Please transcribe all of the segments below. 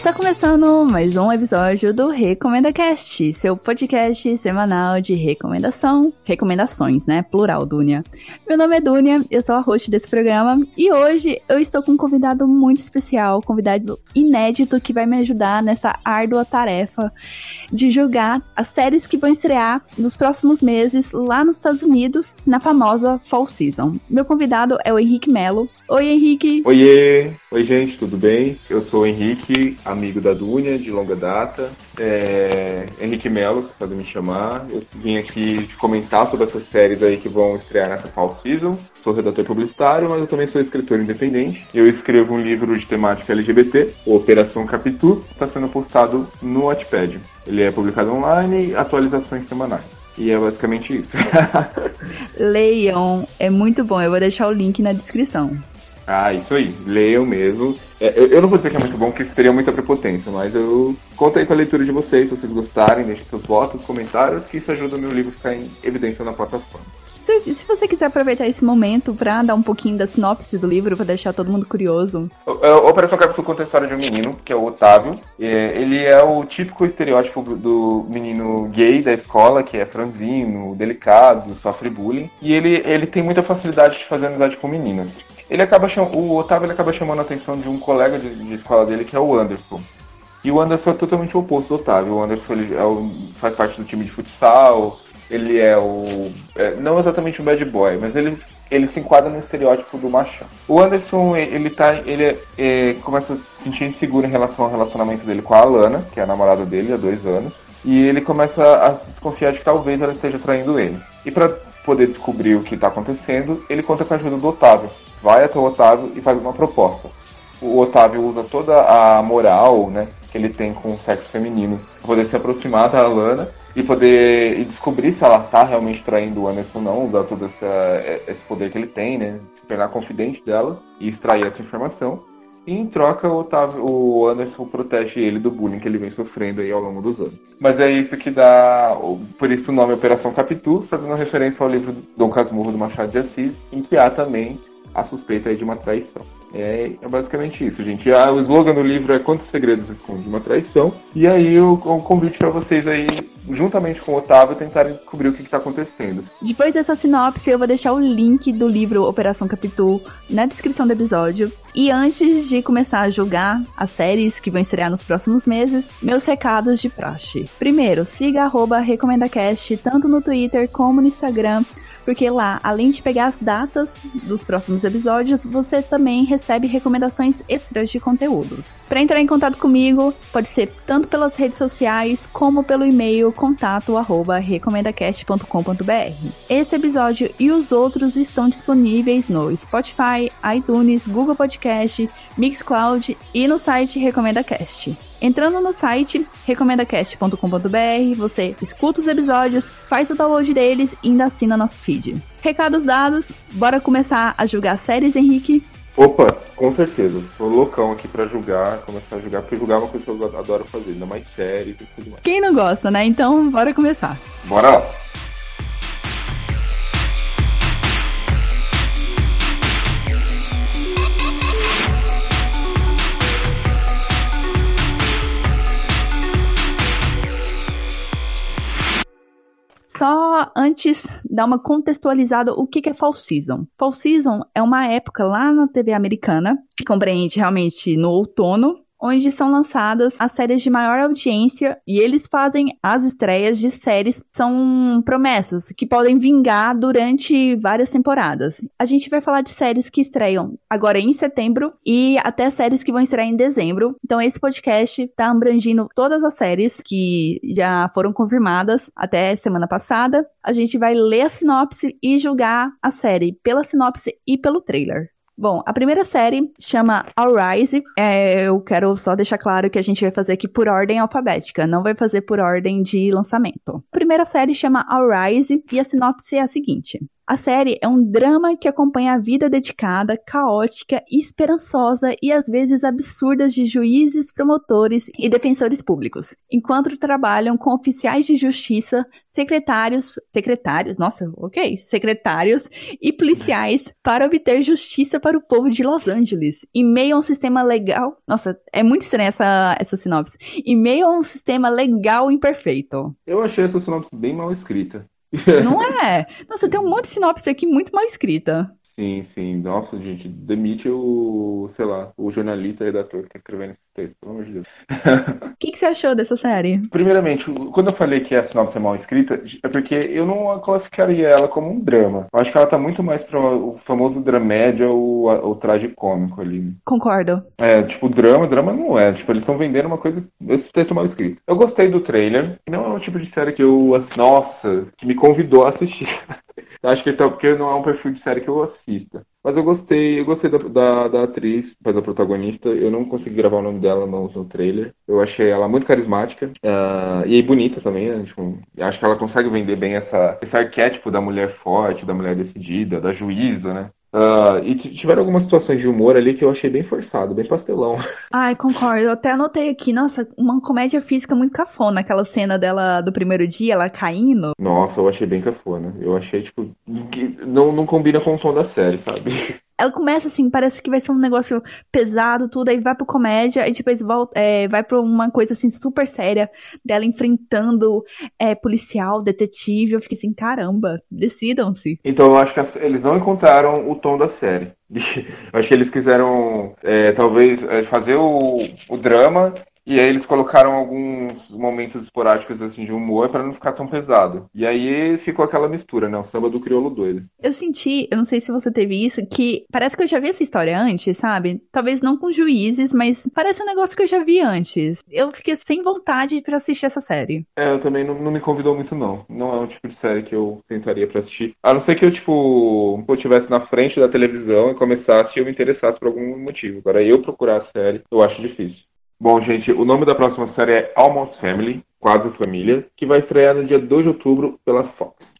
Está começando mais um episódio do Recomenda Cast, seu podcast semanal de recomendação, recomendações, né? Plural, Dunia. Meu nome é Dunia, eu sou a host desse programa e hoje eu estou com um convidado muito especial, convidado inédito que vai me ajudar nessa árdua tarefa de julgar as séries que vão estrear nos próximos meses lá nos Estados Unidos, na famosa Fall Season. Meu convidado é o Henrique Melo. Oi, Henrique. Oiê! Oi, gente, tudo bem? Eu sou o Henrique, amigo da Dunia, de longa data. É... Henrique Melo, que pode me chamar. Eu vim aqui comentar sobre essas séries aí que vão estrear nessa Fall Season. Sou redator publicitário, mas eu também sou escritor independente. Eu escrevo um livro de temática LGBT, Operação Capitu, está sendo postado no Wattpad. Ele é publicado online, atualizações semanais. E é basicamente isso. Leiam, é muito bom. Eu vou deixar o link na descrição. Ah, isso aí. Leiam mesmo. É, eu, eu, não vou dizer que é muito bom, porque isso teria muita prepotência, mas eu conto aí com a leitura de vocês, se vocês gostarem, deixem seus votos, comentários, que isso ajuda o meu livro a ficar em evidência na plataforma. Se, se você quiser aproveitar esse momento para dar um pouquinho da sinopse do livro, para deixar todo mundo curioso. A Operação Capitão conta a história de um menino, que é o Otávio. Ele é o típico estereótipo do menino gay da escola, que é franzino, delicado, sofre bullying. E ele, ele tem muita facilidade de fazer amizade com meninas ele acaba chamando, o Otávio ele acaba chamando a atenção de um colega de, de, escola dele que é o Anderson. E o Anderson é totalmente o oposto do Otávio. O Anderson ele é o, faz parte do time de futsal, ele é o. É, não exatamente um bad boy, mas ele, ele se enquadra no estereótipo do machão. O Anderson, ele tá. Ele é, começa a se sentir inseguro em relação ao relacionamento dele com a Alana, que é a namorada dele há dois anos. E ele começa a desconfiar de que talvez ela esteja traindo ele. E para poder descobrir o que está acontecendo, ele conta com a ajuda do Otávio, vai até o Otávio e faz uma proposta. O Otávio usa toda a moral, né, que ele tem com o sexo feminino, para poder se aproximar da Alana e poder e descobrir se ela tá realmente traindo o Anderson ou não, usar todo essa, esse poder que ele tem, né, se tornar confidente dela e extrair essa informação. E em troca, o, Otávio, o Anderson protege ele do bullying que ele vem sofrendo aí ao longo dos anos. Mas é isso que dá, por isso o nome Operação Capitu, fazendo referência ao livro Dom Casmurro do Machado de Assis, em que há também a suspeita de uma traição. É, é, basicamente isso, gente. Ah, o slogan do livro é Quantos Segredos Esconde uma Traição. E aí o, o convite para vocês aí, juntamente com o Otávio, tentarem descobrir o que está acontecendo. Depois dessa sinopse, eu vou deixar o link do livro Operação Capitu na descrição do episódio. E antes de começar a julgar as séries que vão estrear nos próximos meses, meus recados de praxe. Primeiro, siga arroba RecomendaCast tanto no Twitter como no Instagram porque lá, além de pegar as datas dos próximos episódios, você também recebe recomendações extras de conteúdo. Para entrar em contato comigo, pode ser tanto pelas redes sociais como pelo e-mail contato@recomendacast.com.br. Esse episódio e os outros estão disponíveis no Spotify, iTunes, Google Podcast, Mixcloud e no site RecomendaCast. Entrando no site recomendacast.com.br, você escuta os episódios, faz o download deles e ainda assina nosso feed. Recados dados, bora começar a julgar séries, Henrique? Opa, com certeza. Tô loucão aqui pra julgar, começar a julgar, porque julgar é uma coisa que eu adoro fazer, ainda mais séries e tudo mais. Quem não gosta, né? Então, bora começar. Bora lá. Só antes dar uma contextualizada o que é Fall Season. Fall Season é uma época lá na TV americana que compreende realmente no outono onde são lançadas as séries de maior audiência e eles fazem as estreias de séries são promessas que podem vingar durante várias temporadas. A gente vai falar de séries que estreiam agora em setembro e até séries que vão estrear em dezembro. Então esse podcast está abrangindo todas as séries que já foram confirmadas até semana passada. A gente vai ler a sinopse e julgar a série pela sinopse e pelo trailer. Bom, a primeira série chama All Rise. É, eu quero só deixar claro que a gente vai fazer aqui por ordem alfabética, não vai fazer por ordem de lançamento. A primeira série chama All Rise e a sinopse é a seguinte. A série é um drama que acompanha a vida dedicada, caótica, esperançosa e às vezes absurdas de juízes, promotores e defensores públicos, enquanto trabalham com oficiais de justiça, secretários, secretários, nossa, ok, secretários e policiais para obter justiça para o povo de Los Angeles, em meio a um sistema legal. Nossa, é muito estranha essa, essa sinopse. Em meio a um sistema legal imperfeito. Eu achei essa sinopse bem mal escrita. Não é? Nossa, tem um monte de sinopse aqui muito mal escrita. Sim, sim. Nossa, gente, demite o, sei lá, o jornalista, redator que tá escrevendo esse texto, pelo amor de Deus. O que, que você achou dessa série? Primeiramente, quando eu falei que a sinopse é mal escrita, é porque eu não classificaria ela como um drama. Eu acho que ela tá muito mais para o famoso dramédia ou o tragicômico ali. Concordo. É, tipo, drama, drama não é. Tipo, eles estão vendendo uma coisa. Esse texto é mal escrito. Eu gostei do trailer. Não é o tipo de série que eu. Nossa, que me convidou a assistir. Acho que tá, porque não é um perfil de série que eu assista. Mas eu gostei, eu gostei da, da, da atriz, faz a protagonista. Eu não consegui gravar o nome dela no, no trailer. Eu achei ela muito carismática uh, e bonita também. Né? Tipo, acho que ela consegue vender bem essa, esse arquétipo da mulher forte, da mulher decidida, da juíza, né? Uh, e tiveram algumas situações de humor ali que eu achei bem forçado, bem pastelão. Ai, concordo. Eu até anotei aqui, nossa, uma comédia física muito cafona, aquela cena dela do primeiro dia, ela caindo. Nossa, eu achei bem cafona. Eu achei, tipo, que não, não combina com o tom da série, sabe? ela começa assim, parece que vai ser um negócio pesado, tudo, aí vai pro comédia, e depois volta, é, vai pra uma coisa assim super séria, dela enfrentando é, policial, detetive. Eu fiquei assim, caramba, decidam-se. Então eu acho que eles não encontraram o tom da série. Acho que eles quiseram, é, talvez, é, fazer o, o drama e aí eles colocaram alguns momentos esporádicos assim de humor para não ficar tão pesado. E aí ficou aquela mistura, né? O samba do crioulo doido. Eu senti, eu não sei se você teve isso, que parece que eu já vi essa história antes, sabe? Talvez não com juízes, mas parece um negócio que eu já vi antes. Eu fiquei sem vontade para assistir essa série. É, eu também não, não, me convidou muito não. Não é um tipo de série que eu tentaria para assistir. A não ser que eu tipo, eu estivesse na frente da televisão e começasse e eu me interessasse por algum motivo. Agora eu procurar a série, eu acho difícil. Bom, gente, o nome da próxima série é Almost Family, Quase Família, que vai estrear no dia 2 de outubro pela Fox.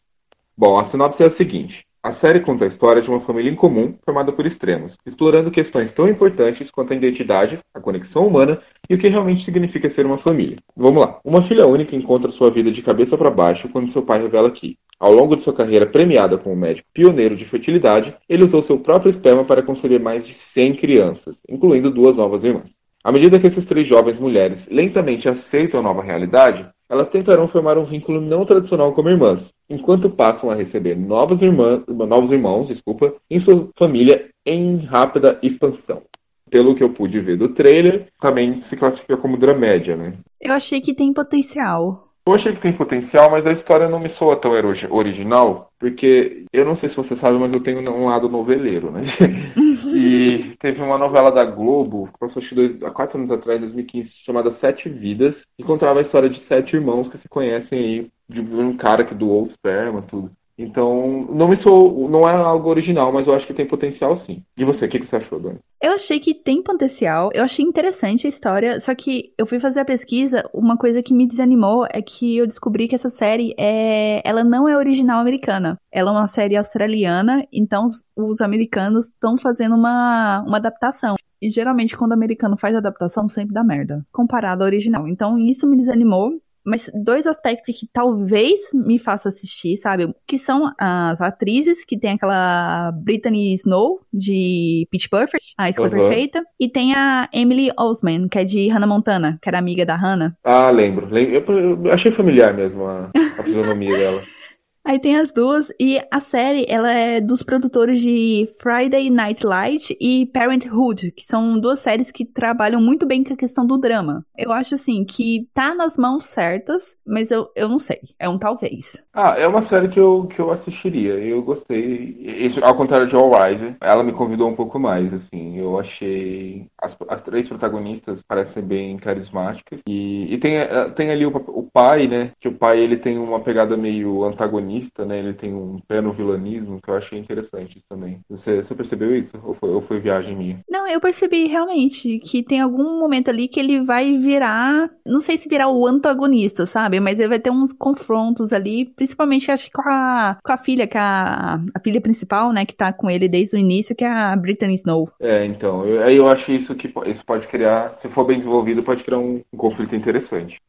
Bom, a sinopse é a seguinte. A série conta a história de uma família incomum formada por extremos, explorando questões tão importantes quanto a identidade, a conexão humana e o que realmente significa ser uma família. Vamos lá. Uma filha única encontra sua vida de cabeça para baixo quando seu pai revela que, ao longo de sua carreira premiada como médico pioneiro de fertilidade, ele usou seu próprio esperma para conceber mais de 100 crianças, incluindo duas novas irmãs. À medida que essas três jovens mulheres lentamente aceitam a nova realidade, elas tentarão formar um vínculo não tradicional como irmãs, enquanto passam a receber novas irmãs, novos irmãos desculpa, em sua família em rápida expansão. Pelo que eu pude ver do trailer, também se classifica como dramédia, né? Eu achei que tem potencial. Eu achei que tem potencial, mas a história não me soa tão original, porque eu não sei se você sabe, mas eu tenho um lado noveleiro, né? e teve uma novela da Globo, que passou acho que dois, há quatro anos atrás, 2015, chamada Sete Vidas, que contava a história de sete irmãos que se conhecem aí, de um cara que doou esperma, tudo. Então, não me sou, não é algo original, mas eu acho que tem potencial sim. E você, o que, que você achou, Dani? Eu achei que tem potencial, eu achei interessante a história, só que eu fui fazer a pesquisa, uma coisa que me desanimou é que eu descobri que essa série é, ela não é original americana. Ela é uma série australiana, então os, os americanos estão fazendo uma, uma adaptação. E geralmente quando o americano faz adaptação, sempre dá merda, comparado ao original. Então isso me desanimou. Mas dois aspectos que talvez me faça assistir, sabe? Que são as atrizes, que tem aquela Brittany Snow, de Pitch Perfect, a escolha uhum. perfeita. E tem a Emily Osman, que é de Hannah Montana, que era amiga da Hannah. Ah, lembro. Eu achei familiar mesmo a, a fisionomia dela. Aí tem as duas e a série ela é dos produtores de Friday Night Light e Parenthood, que são duas séries que trabalham muito bem com a questão do drama. Eu acho assim que tá nas mãos certas, mas eu, eu não sei, é um talvez. Ah, é uma série que eu, que eu assistiria. Eu gostei. Isso, ao contrário de All Rise, ela me convidou um pouco mais, assim. Eu achei as, as três protagonistas parecem bem carismáticas e, e tem, tem ali o, o pai, né? Que o pai ele tem uma pegada meio antagonista antagonista, né? Ele tem um pé no vilanismo, que eu achei interessante também. Você, você percebeu isso? Ou foi, ou foi viagem minha? Não, eu percebi realmente que tem algum momento ali que ele vai virar. Não sei se virar o antagonista, sabe? Mas ele vai ter uns confrontos ali, principalmente acho que com a, com a filha, que é a, a filha principal, né? Que tá com ele desde o início, que é a Brittany Snow. É, então. Eu, aí eu acho isso que isso pode criar, se for bem desenvolvido, pode criar um, um conflito interessante.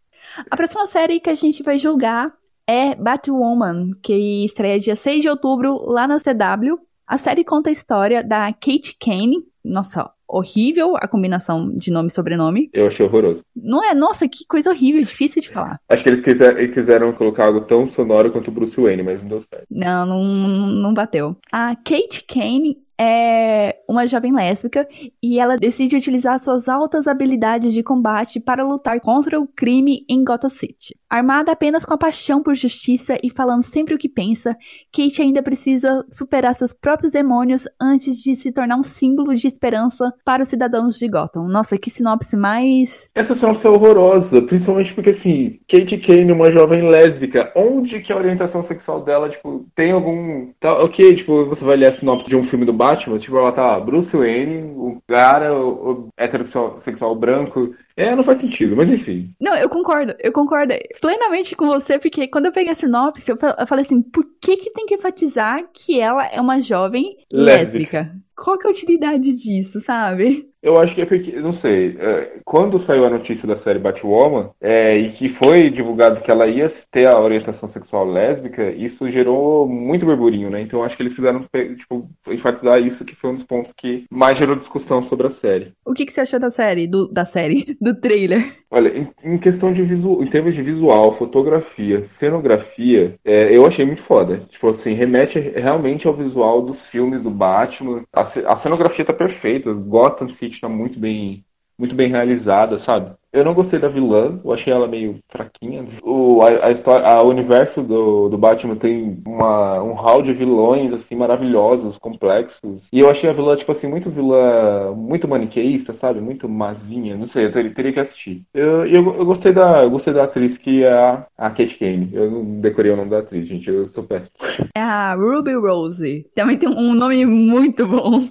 A próxima série que a gente vai julgar é Batwoman, que estreia dia 6 de outubro lá na CW. A série conta a história da Kate Kane. Nossa, horrível a combinação de nome e sobrenome. Eu achei horroroso. Não é? Nossa, que coisa horrível, difícil de falar. Acho que eles quiser, quiseram colocar algo tão sonoro quanto o Bruce Wayne, mas não deu certo. Não, não, não bateu. A Kate Kane é uma jovem lésbica e ela decide utilizar suas altas habilidades de combate para lutar contra o crime em Gotham City. Armada apenas com a paixão por justiça e falando sempre o que pensa, Kate ainda precisa superar seus próprios demônios antes de se tornar um símbolo de esperança para os cidadãos de Gotham. Nossa, que sinopse mais. Essa sinopse é horrorosa, principalmente porque assim, Kate Kane, uma jovem lésbica, onde que a orientação sexual dela, tipo, tem algum. Tá, ok, tipo, você vai ler a sinopse de um filme do Batman, tipo, ela tá Bruce Wayne, o cara, o, o heterossexual branco é, não faz sentido, mas enfim. Não, eu concordo, eu concordo plenamente com você, porque quando eu peguei a sinopse, eu falei assim, por que que tem que enfatizar que ela é uma jovem lésbica? lésbica? Qual que é a utilidade disso, sabe? Eu acho que é porque, não sei, é, quando saiu a notícia da série Batwoman é, e que foi divulgado que ela ia ter a orientação sexual lésbica, isso gerou muito burburinho, né? Então acho que eles quiseram tipo, enfatizar isso, que foi um dos pontos que mais gerou discussão sobre a série. O que, que você achou da série? Do, da série? Do trailer? Olha, em, em questão de visual, em termos de visual, fotografia, cenografia, é, eu achei muito foda. Tipo assim, remete realmente ao visual dos filmes do Batman. A, a cenografia tá perfeita, Gotham City tá muito bem, muito bem realizada, sabe? Eu não gostei da vilã, eu achei ela meio fraquinha. O, a, a história, a, o universo do, do Batman tem uma, um hall de vilões, assim, maravilhosos, complexos. E eu achei a vilã, tipo assim, muito vilã, muito maniqueísta, sabe? Muito mazinha, não sei, eu teria, teria que assistir. Eu, eu, eu, gostei da, eu gostei da atriz que é a, a Kate Kane. Eu não decorei o nome da atriz, gente, eu estou péssimo. É a Ruby Rose. Também tem um nome muito bom.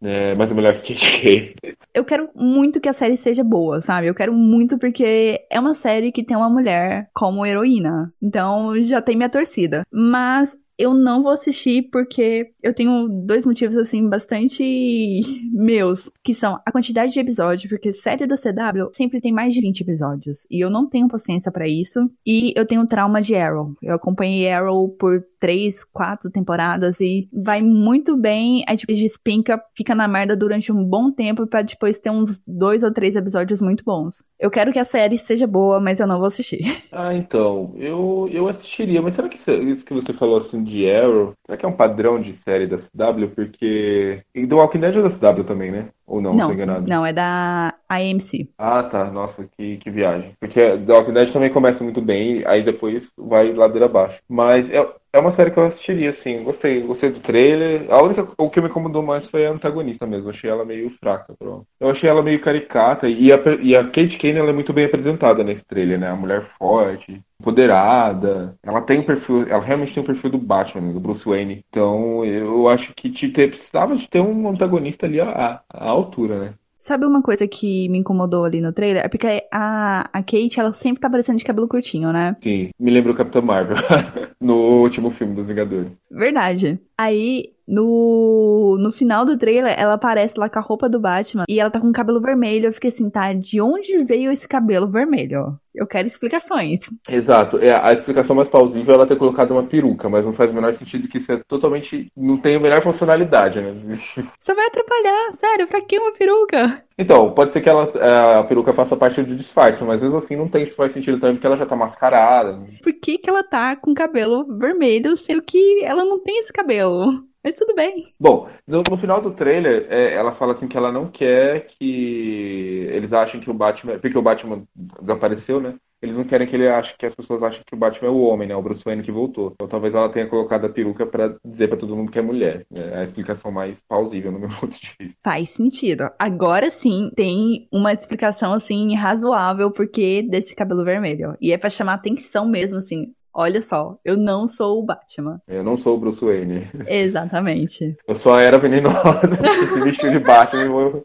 É, mas é melhor que Kate Kane. Eu quero muito que a série seja boa, sabe? Eu quero muito porque é uma série que tem uma mulher como heroína. Então já tem minha torcida. Mas eu não vou assistir porque eu tenho dois motivos, assim, bastante meus, que são a quantidade de episódios, porque série da CW sempre tem mais de 20 episódios, e eu não tenho paciência para isso, e eu tenho trauma de Arrow. Eu acompanhei Arrow por três, quatro temporadas e vai muito bem, aí tipo, despinca, fica na merda durante um bom tempo para depois ter uns dois ou três episódios muito bons. Eu quero que a série seja boa, mas eu não vou assistir. Ah, então, eu, eu assistiria, mas será que isso que você falou assim de Arrow, será que é um padrão de série da CW? Porque. E do Walking Dead é da CW também, né? Ou não, não, tô enganado? Não, é da AMC. Ah, tá. Nossa, que, que viagem. Porque The Walking Dead também começa muito bem, aí depois vai ladeira abaixo. Mas é, é uma série que eu assistiria, assim. Gostei, gostei do trailer. A única o que me incomodou mais foi a antagonista mesmo. Achei ela meio fraca, pronto. Eu achei ela meio caricata. E a, e a Kate Kane ela é muito bem apresentada nesse trailer, né? A mulher forte, empoderada. Ela tem um perfil, ela realmente tem um perfil do Batman, do Bruce Wayne. Então eu acho que te ter, precisava de ter um antagonista ali à altura, né? Sabe uma coisa que me incomodou ali no trailer? É porque a, a Kate, ela sempre tá parecendo de cabelo curtinho, né? Sim, me lembra o Capitão Marvel no último filme dos Vingadores. Verdade. Aí no, no final do trailer, ela aparece lá com a roupa do Batman e ela tá com o cabelo vermelho. Eu fiquei assim, tá? De onde veio esse cabelo vermelho? Eu quero explicações. Exato. É, a explicação mais plausível é ela ter colocado uma peruca, mas não faz o menor sentido que isso é totalmente. não tem a melhor funcionalidade, né? Só vai atrapalhar, sério, pra que uma peruca? Então, pode ser que ela, a peruca faça parte do disfarce, mas mesmo assim não tem se faz sentido também, porque ela já tá mascarada. Por que, que ela tá com cabelo vermelho, sendo que ela não tem esse cabelo? Mas tudo bem. Bom, no, no final do trailer, é, ela fala assim que ela não quer que eles achem que o Batman. Porque o Batman desapareceu, né? Eles não querem que ele ache que as pessoas achem que o Batman é o homem, né? O Bruce Wayne que voltou. Então talvez ela tenha colocado a peruca para dizer para todo mundo que é mulher. É a explicação mais plausível no meu ponto de vista. Faz sentido. Agora sim tem uma explicação assim razoável porque desse cabelo vermelho. E é para chamar atenção mesmo assim Olha só, eu não sou o Batman. Eu não sou o Bruce Wayne. Exatamente. Eu sou a Era Venenosa, que se vestiu de Batman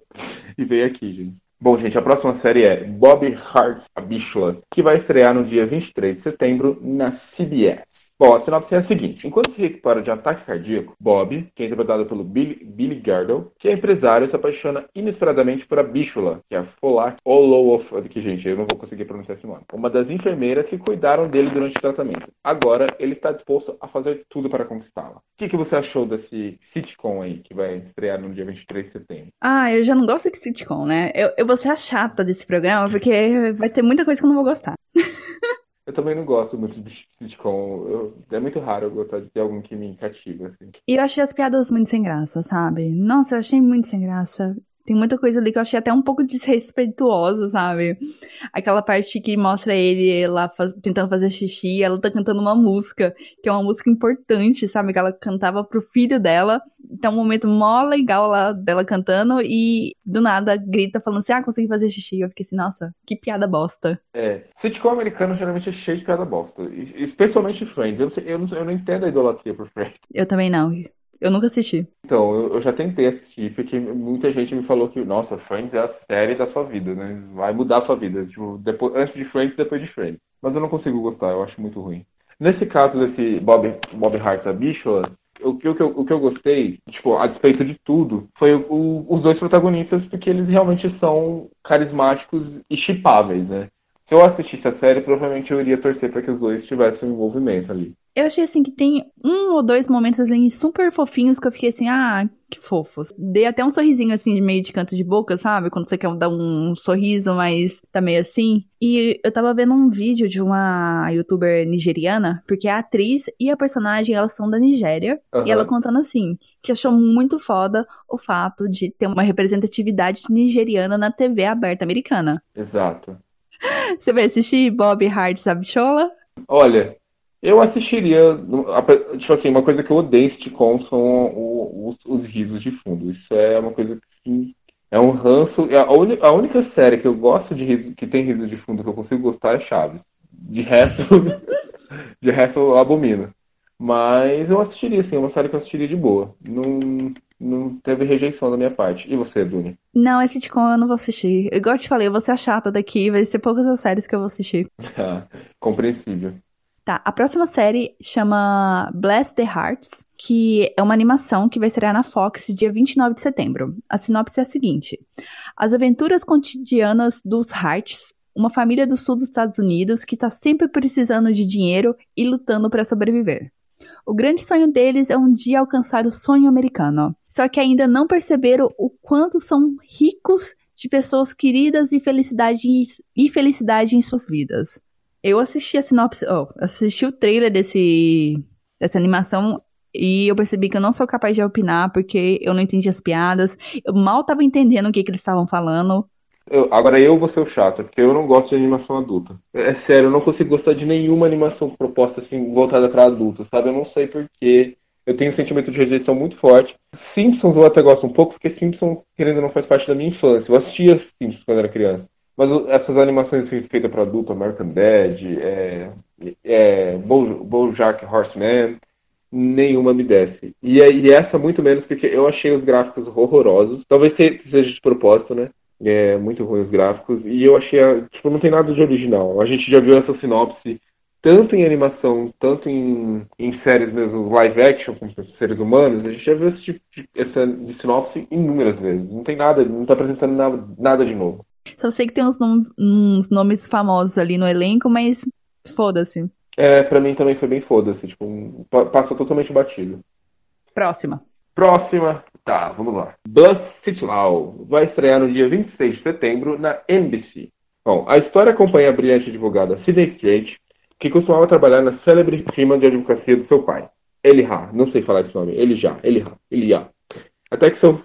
e veio aqui, gente. Bom, gente, a próxima série é Bob Hearts, a Bichula, que vai estrear no dia 23 de setembro na CBS. Bom, a sinopse é a seguinte: enquanto se recupera de um ataque cardíaco, Bob, que é interpretado pelo Billy, Billy que é empresário, se apaixona inesperadamente por a Bichula, que é a Folak Olof, que gente, eu não vou conseguir pronunciar esse nome, uma das enfermeiras que cuidaram dele durante o tratamento. Agora, ele está disposto a fazer tudo para conquistá-la. O que, que você achou desse sitcom aí, que vai estrear no dia 23 de setembro? Ah, eu já não gosto de sitcom, né? Eu, eu vou ser a chata desse programa, porque vai ter muita coisa que eu não vou gostar. Eu também não gosto muito de sitcom. Eu, é muito raro eu gostar de ter algum que me cativa, assim. E eu achei as piadas muito sem graça, sabe? Nossa, eu achei muito sem graça. Tem muita coisa ali que eu achei até um pouco desrespeituoso, sabe? Aquela parte que mostra ele lá faz, tentando fazer xixi, ela tá cantando uma música, que é uma música importante, sabe? Que ela cantava pro filho dela. Então, um momento mó legal lá dela cantando e do nada grita falando assim: Ah, consegui fazer xixi. Eu fiquei assim, nossa, que piada bosta. É. Sitcom americano geralmente é cheio de piada bosta. Especialmente Friends. Eu não, sei, eu não, eu não entendo a idolatria por Friends. Eu também não. Eu nunca assisti. Então, eu, já tentei assistir, porque muita gente me falou que, nossa, Friends é a série da sua vida, né? Vai mudar a sua vida. Tipo, depois, antes de Friends, depois de Friends. Mas eu não consigo gostar, eu acho muito ruim. Nesse caso desse Bob, Bob Hart, a Bichola, o que, o, que eu, o que eu gostei, tipo, a despeito de tudo, foi o, os dois protagonistas, porque eles realmente são carismáticos e chipáveis, né? Se eu assistisse a série, provavelmente eu iria torcer para que os dois tivessem um envolvimento ali. Eu achei assim que tem um ou dois momentos assim super fofinhos que eu fiquei assim, ah, que fofos. Dei até um sorrisinho assim de meio de canto de boca, sabe? Quando você quer dar um sorriso, mas tá meio assim. E eu tava vendo um vídeo de uma youtuber nigeriana, porque a atriz e a personagem elas são da Nigéria, uhum. e ela contando assim, que achou muito foda o fato de ter uma representatividade nigeriana na TV aberta americana. Exato. Você vai assistir Bob Hart Sabichola? Olha, eu assistiria, tipo assim, uma coisa que eu odeio sitcom são os, os, risos de fundo. Isso é uma coisa que sim, é um ranço. A, a única série que eu gosto de riso, que tem riso de fundo que eu consigo gostar é Chaves. De resto, de resto eu abomino. Mas eu assistiria, assim, é uma série que eu assistiria de boa. Não, não teve rejeição da minha parte. E você, Duni? Não, esse sitcom eu não vou assistir. Igual eu te falei, eu vou ser a chata daqui, vai ser poucas as séries que eu vou assistir. Compreensível. Tá, a próxima série chama Bless the Hearts, que é uma animação que vai estrear na Fox dia 29 de setembro. A sinopse é a seguinte: As aventuras cotidianas dos Hearts, uma família do sul dos Estados Unidos que está sempre precisando de dinheiro e lutando para sobreviver. O grande sonho deles é um dia alcançar o sonho americano, só que ainda não perceberam o quanto são ricos de pessoas queridas e felicidade, e felicidade em suas vidas. Eu assisti a sinopse, oh, assisti o trailer desse, dessa animação e eu percebi que eu não sou capaz de opinar porque eu não entendi as piadas. Eu mal tava entendendo o que, que eles estavam falando. Eu, agora eu vou ser o chato, porque eu não gosto de animação adulta. É sério, eu não consigo gostar de nenhuma animação proposta assim, voltada para adultos, sabe? Eu não sei porquê. Eu tenho um sentimento de rejeição muito forte. Simpsons eu até gosto um pouco, porque Simpsons, querendo não, faz parte da minha infância. Eu assistia Simpsons quando era criança. Mas essas animações feitas para adulto, American Dad, é, é, Bo, Bojack Horseman, nenhuma me desce. E, e essa muito menos porque eu achei os gráficos horrorosos. Talvez seja de propósito, né? É muito ruim os gráficos. E eu achei, tipo, não tem nada de original. A gente já viu essa sinopse tanto em animação, tanto em, em séries mesmo, live action, com seres humanos, a gente já viu esse tipo de, essa de sinopse inúmeras vezes. Não tem nada, não tá apresentando nada, nada de novo. Só sei que tem uns, nom uns nomes famosos ali no elenco, mas foda-se. É, pra mim também foi bem foda-se. Tipo, um, passa totalmente batido. Próxima. Próxima. Tá, vamos lá. Bluff City Law vai estrear no dia 26 de setembro na NBC. Bom, a história acompanha a brilhante advogada Sidney Strait, que costumava trabalhar na célebre firma de advocacia do seu pai. Eliha, não sei falar esse nome, Elijah, Eliha, Eliha. Até que seu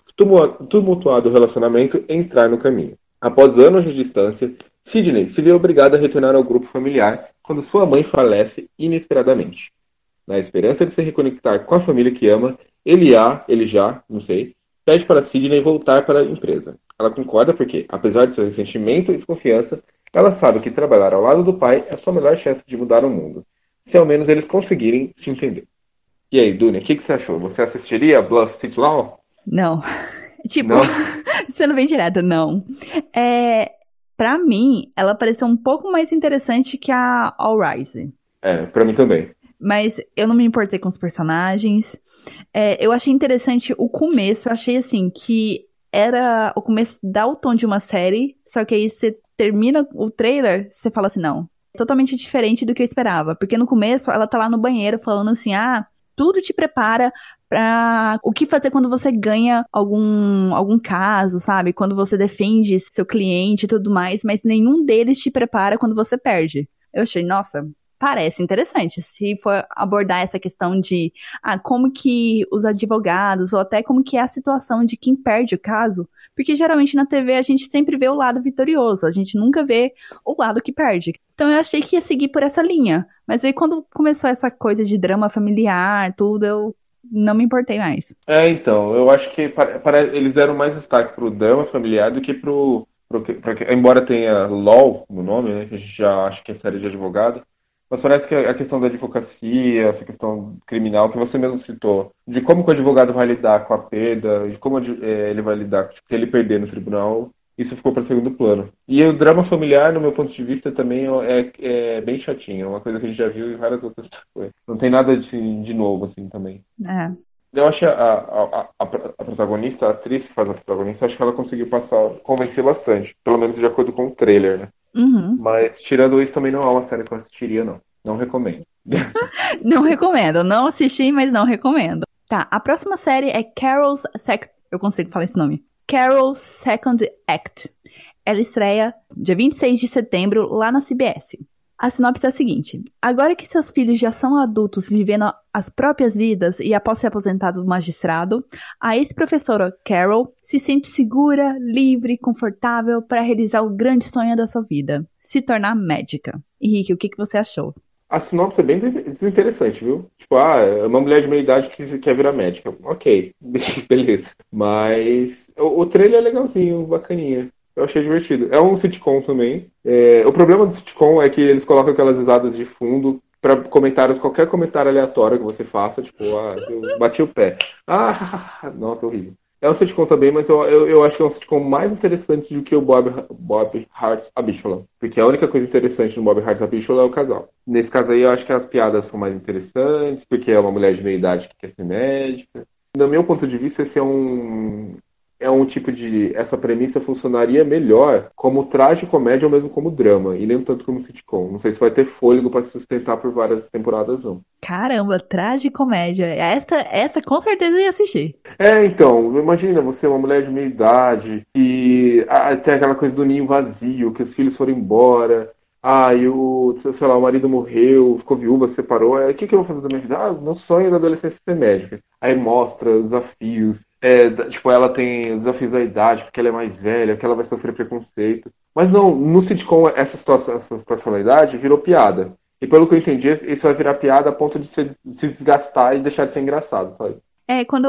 tumultuado relacionamento entrar no caminho. Após anos de distância, Sidney se vê obrigado a retornar ao grupo familiar quando sua mãe falece inesperadamente. Na esperança de se reconectar com a família que ama, ele há, ele já, não sei, pede para Sidney voltar para a empresa. Ela concorda porque, apesar de seu ressentimento e desconfiança, ela sabe que trabalhar ao lado do pai é sua melhor chance de mudar o mundo. se ao menos eles conseguirem se entender. E aí, Dunia, o que, que você achou? Você assistiria Bluff City Law? Não. Tipo, não? sendo bem direta, não. É, pra mim, ela pareceu um pouco mais interessante que a All Rise. É, pra mim também. Mas eu não me importei com os personagens. É, eu achei interessante o começo. Eu achei assim que era o começo dá o tom de uma série, só que aí você termina o trailer, você fala assim, não, totalmente diferente do que eu esperava, porque no começo ela tá lá no banheiro falando assim, ah, tudo te prepara para o que fazer quando você ganha algum algum caso, sabe? Quando você defende seu cliente e tudo mais, mas nenhum deles te prepara quando você perde. Eu achei, nossa, parece interessante. Se for abordar essa questão de ah, como que os advogados, ou até como que é a situação de quem perde o caso, porque geralmente na TV a gente sempre vê o lado vitorioso, a gente nunca vê o lado que perde. Então eu achei que ia seguir por essa linha. Mas aí quando começou essa coisa de drama familiar, tudo, eu não me importei mais. É, então, eu acho que para, para eles deram mais destaque pro drama familiar do que pro, pro, pro embora tenha LOL no nome, né, a gente já acha que é série de advogado, mas parece que a questão da advocacia, essa questão criminal que você mesmo citou, de como o advogado vai lidar com a perda, de como é, ele vai lidar se ele perder no tribunal, isso ficou para segundo plano. E o drama familiar, no meu ponto de vista, também é, é bem chatinho. É uma coisa que a gente já viu em várias outras coisas. Não tem nada de, de novo, assim, também. É. Eu acho a, a, a, a, protagonista, a atriz que faz a protagonista, acho que ela conseguiu passar, convencer bastante. Pelo menos de acordo com o trailer, né? Uhum. Mas tirando isso, também não é uma série que eu assistiria, não. Não recomendo. não recomendo. Não assisti, mas não recomendo. Tá, a próxima série é Carol's Second. Eu consigo falar esse nome. Carol's Second Act. Ela estreia dia 26 de setembro lá na CBS. A sinopse é a seguinte: agora que seus filhos já são adultos vivendo as próprias vidas e após ser aposentado do magistrado, a ex-professora Carol se sente segura, livre e confortável para realizar o grande sonho da sua vida: se tornar médica. Henrique, o que, que você achou? A sinopse é bem desinteressante, viu? Tipo, ah, é uma mulher de meia idade que quer virar médica. Ok, beleza. Mas o, o trailer é legalzinho, bacaninha. Eu achei divertido. É um sitcom também. É, o problema do sitcom é que eles colocam aquelas risadas de fundo para comentários, qualquer comentário aleatório que você faça, tipo, ah, eu bati o pé. Ah, nossa, horrível. É um sitcom também, mas eu, eu, eu, acho que é um sitcom mais interessante do que o Bob, Bob Hearts Habitual. Porque a única coisa interessante no Bob Hearts Habitual é o casal. Nesse caso aí, eu acho que as piadas são mais interessantes, porque é uma mulher de meia idade que quer ser médica. Do meu ponto de vista, esse é um, é um tipo de. Essa premissa funcionaria melhor como traje comédia ou mesmo como drama, e nem tanto como sitcom. Não sei se vai ter fôlego para se sustentar por várias temporadas, não. Caramba, traje comédia. Essa, essa com certeza eu ia assistir. É, então, imagina você é uma mulher de meia idade e ah, tem aquela coisa do ninho vazio, que os filhos foram embora. Ah, e o, sei lá, o marido morreu, ficou viúva, se separou. É, o que, que eu vou fazer da minha vida? Ah, meu sonho da adolescência é ser médica. Aí mostra desafios. É, tipo, ela tem desafios da idade, porque ela é mais velha, que ela vai sofrer preconceito. Mas não, no sitcom, essa situação, essa situação da idade virou piada. E pelo que eu entendi, isso vai virar piada a ponto de se, se desgastar e deixar de ser engraçado, sabe? É, quando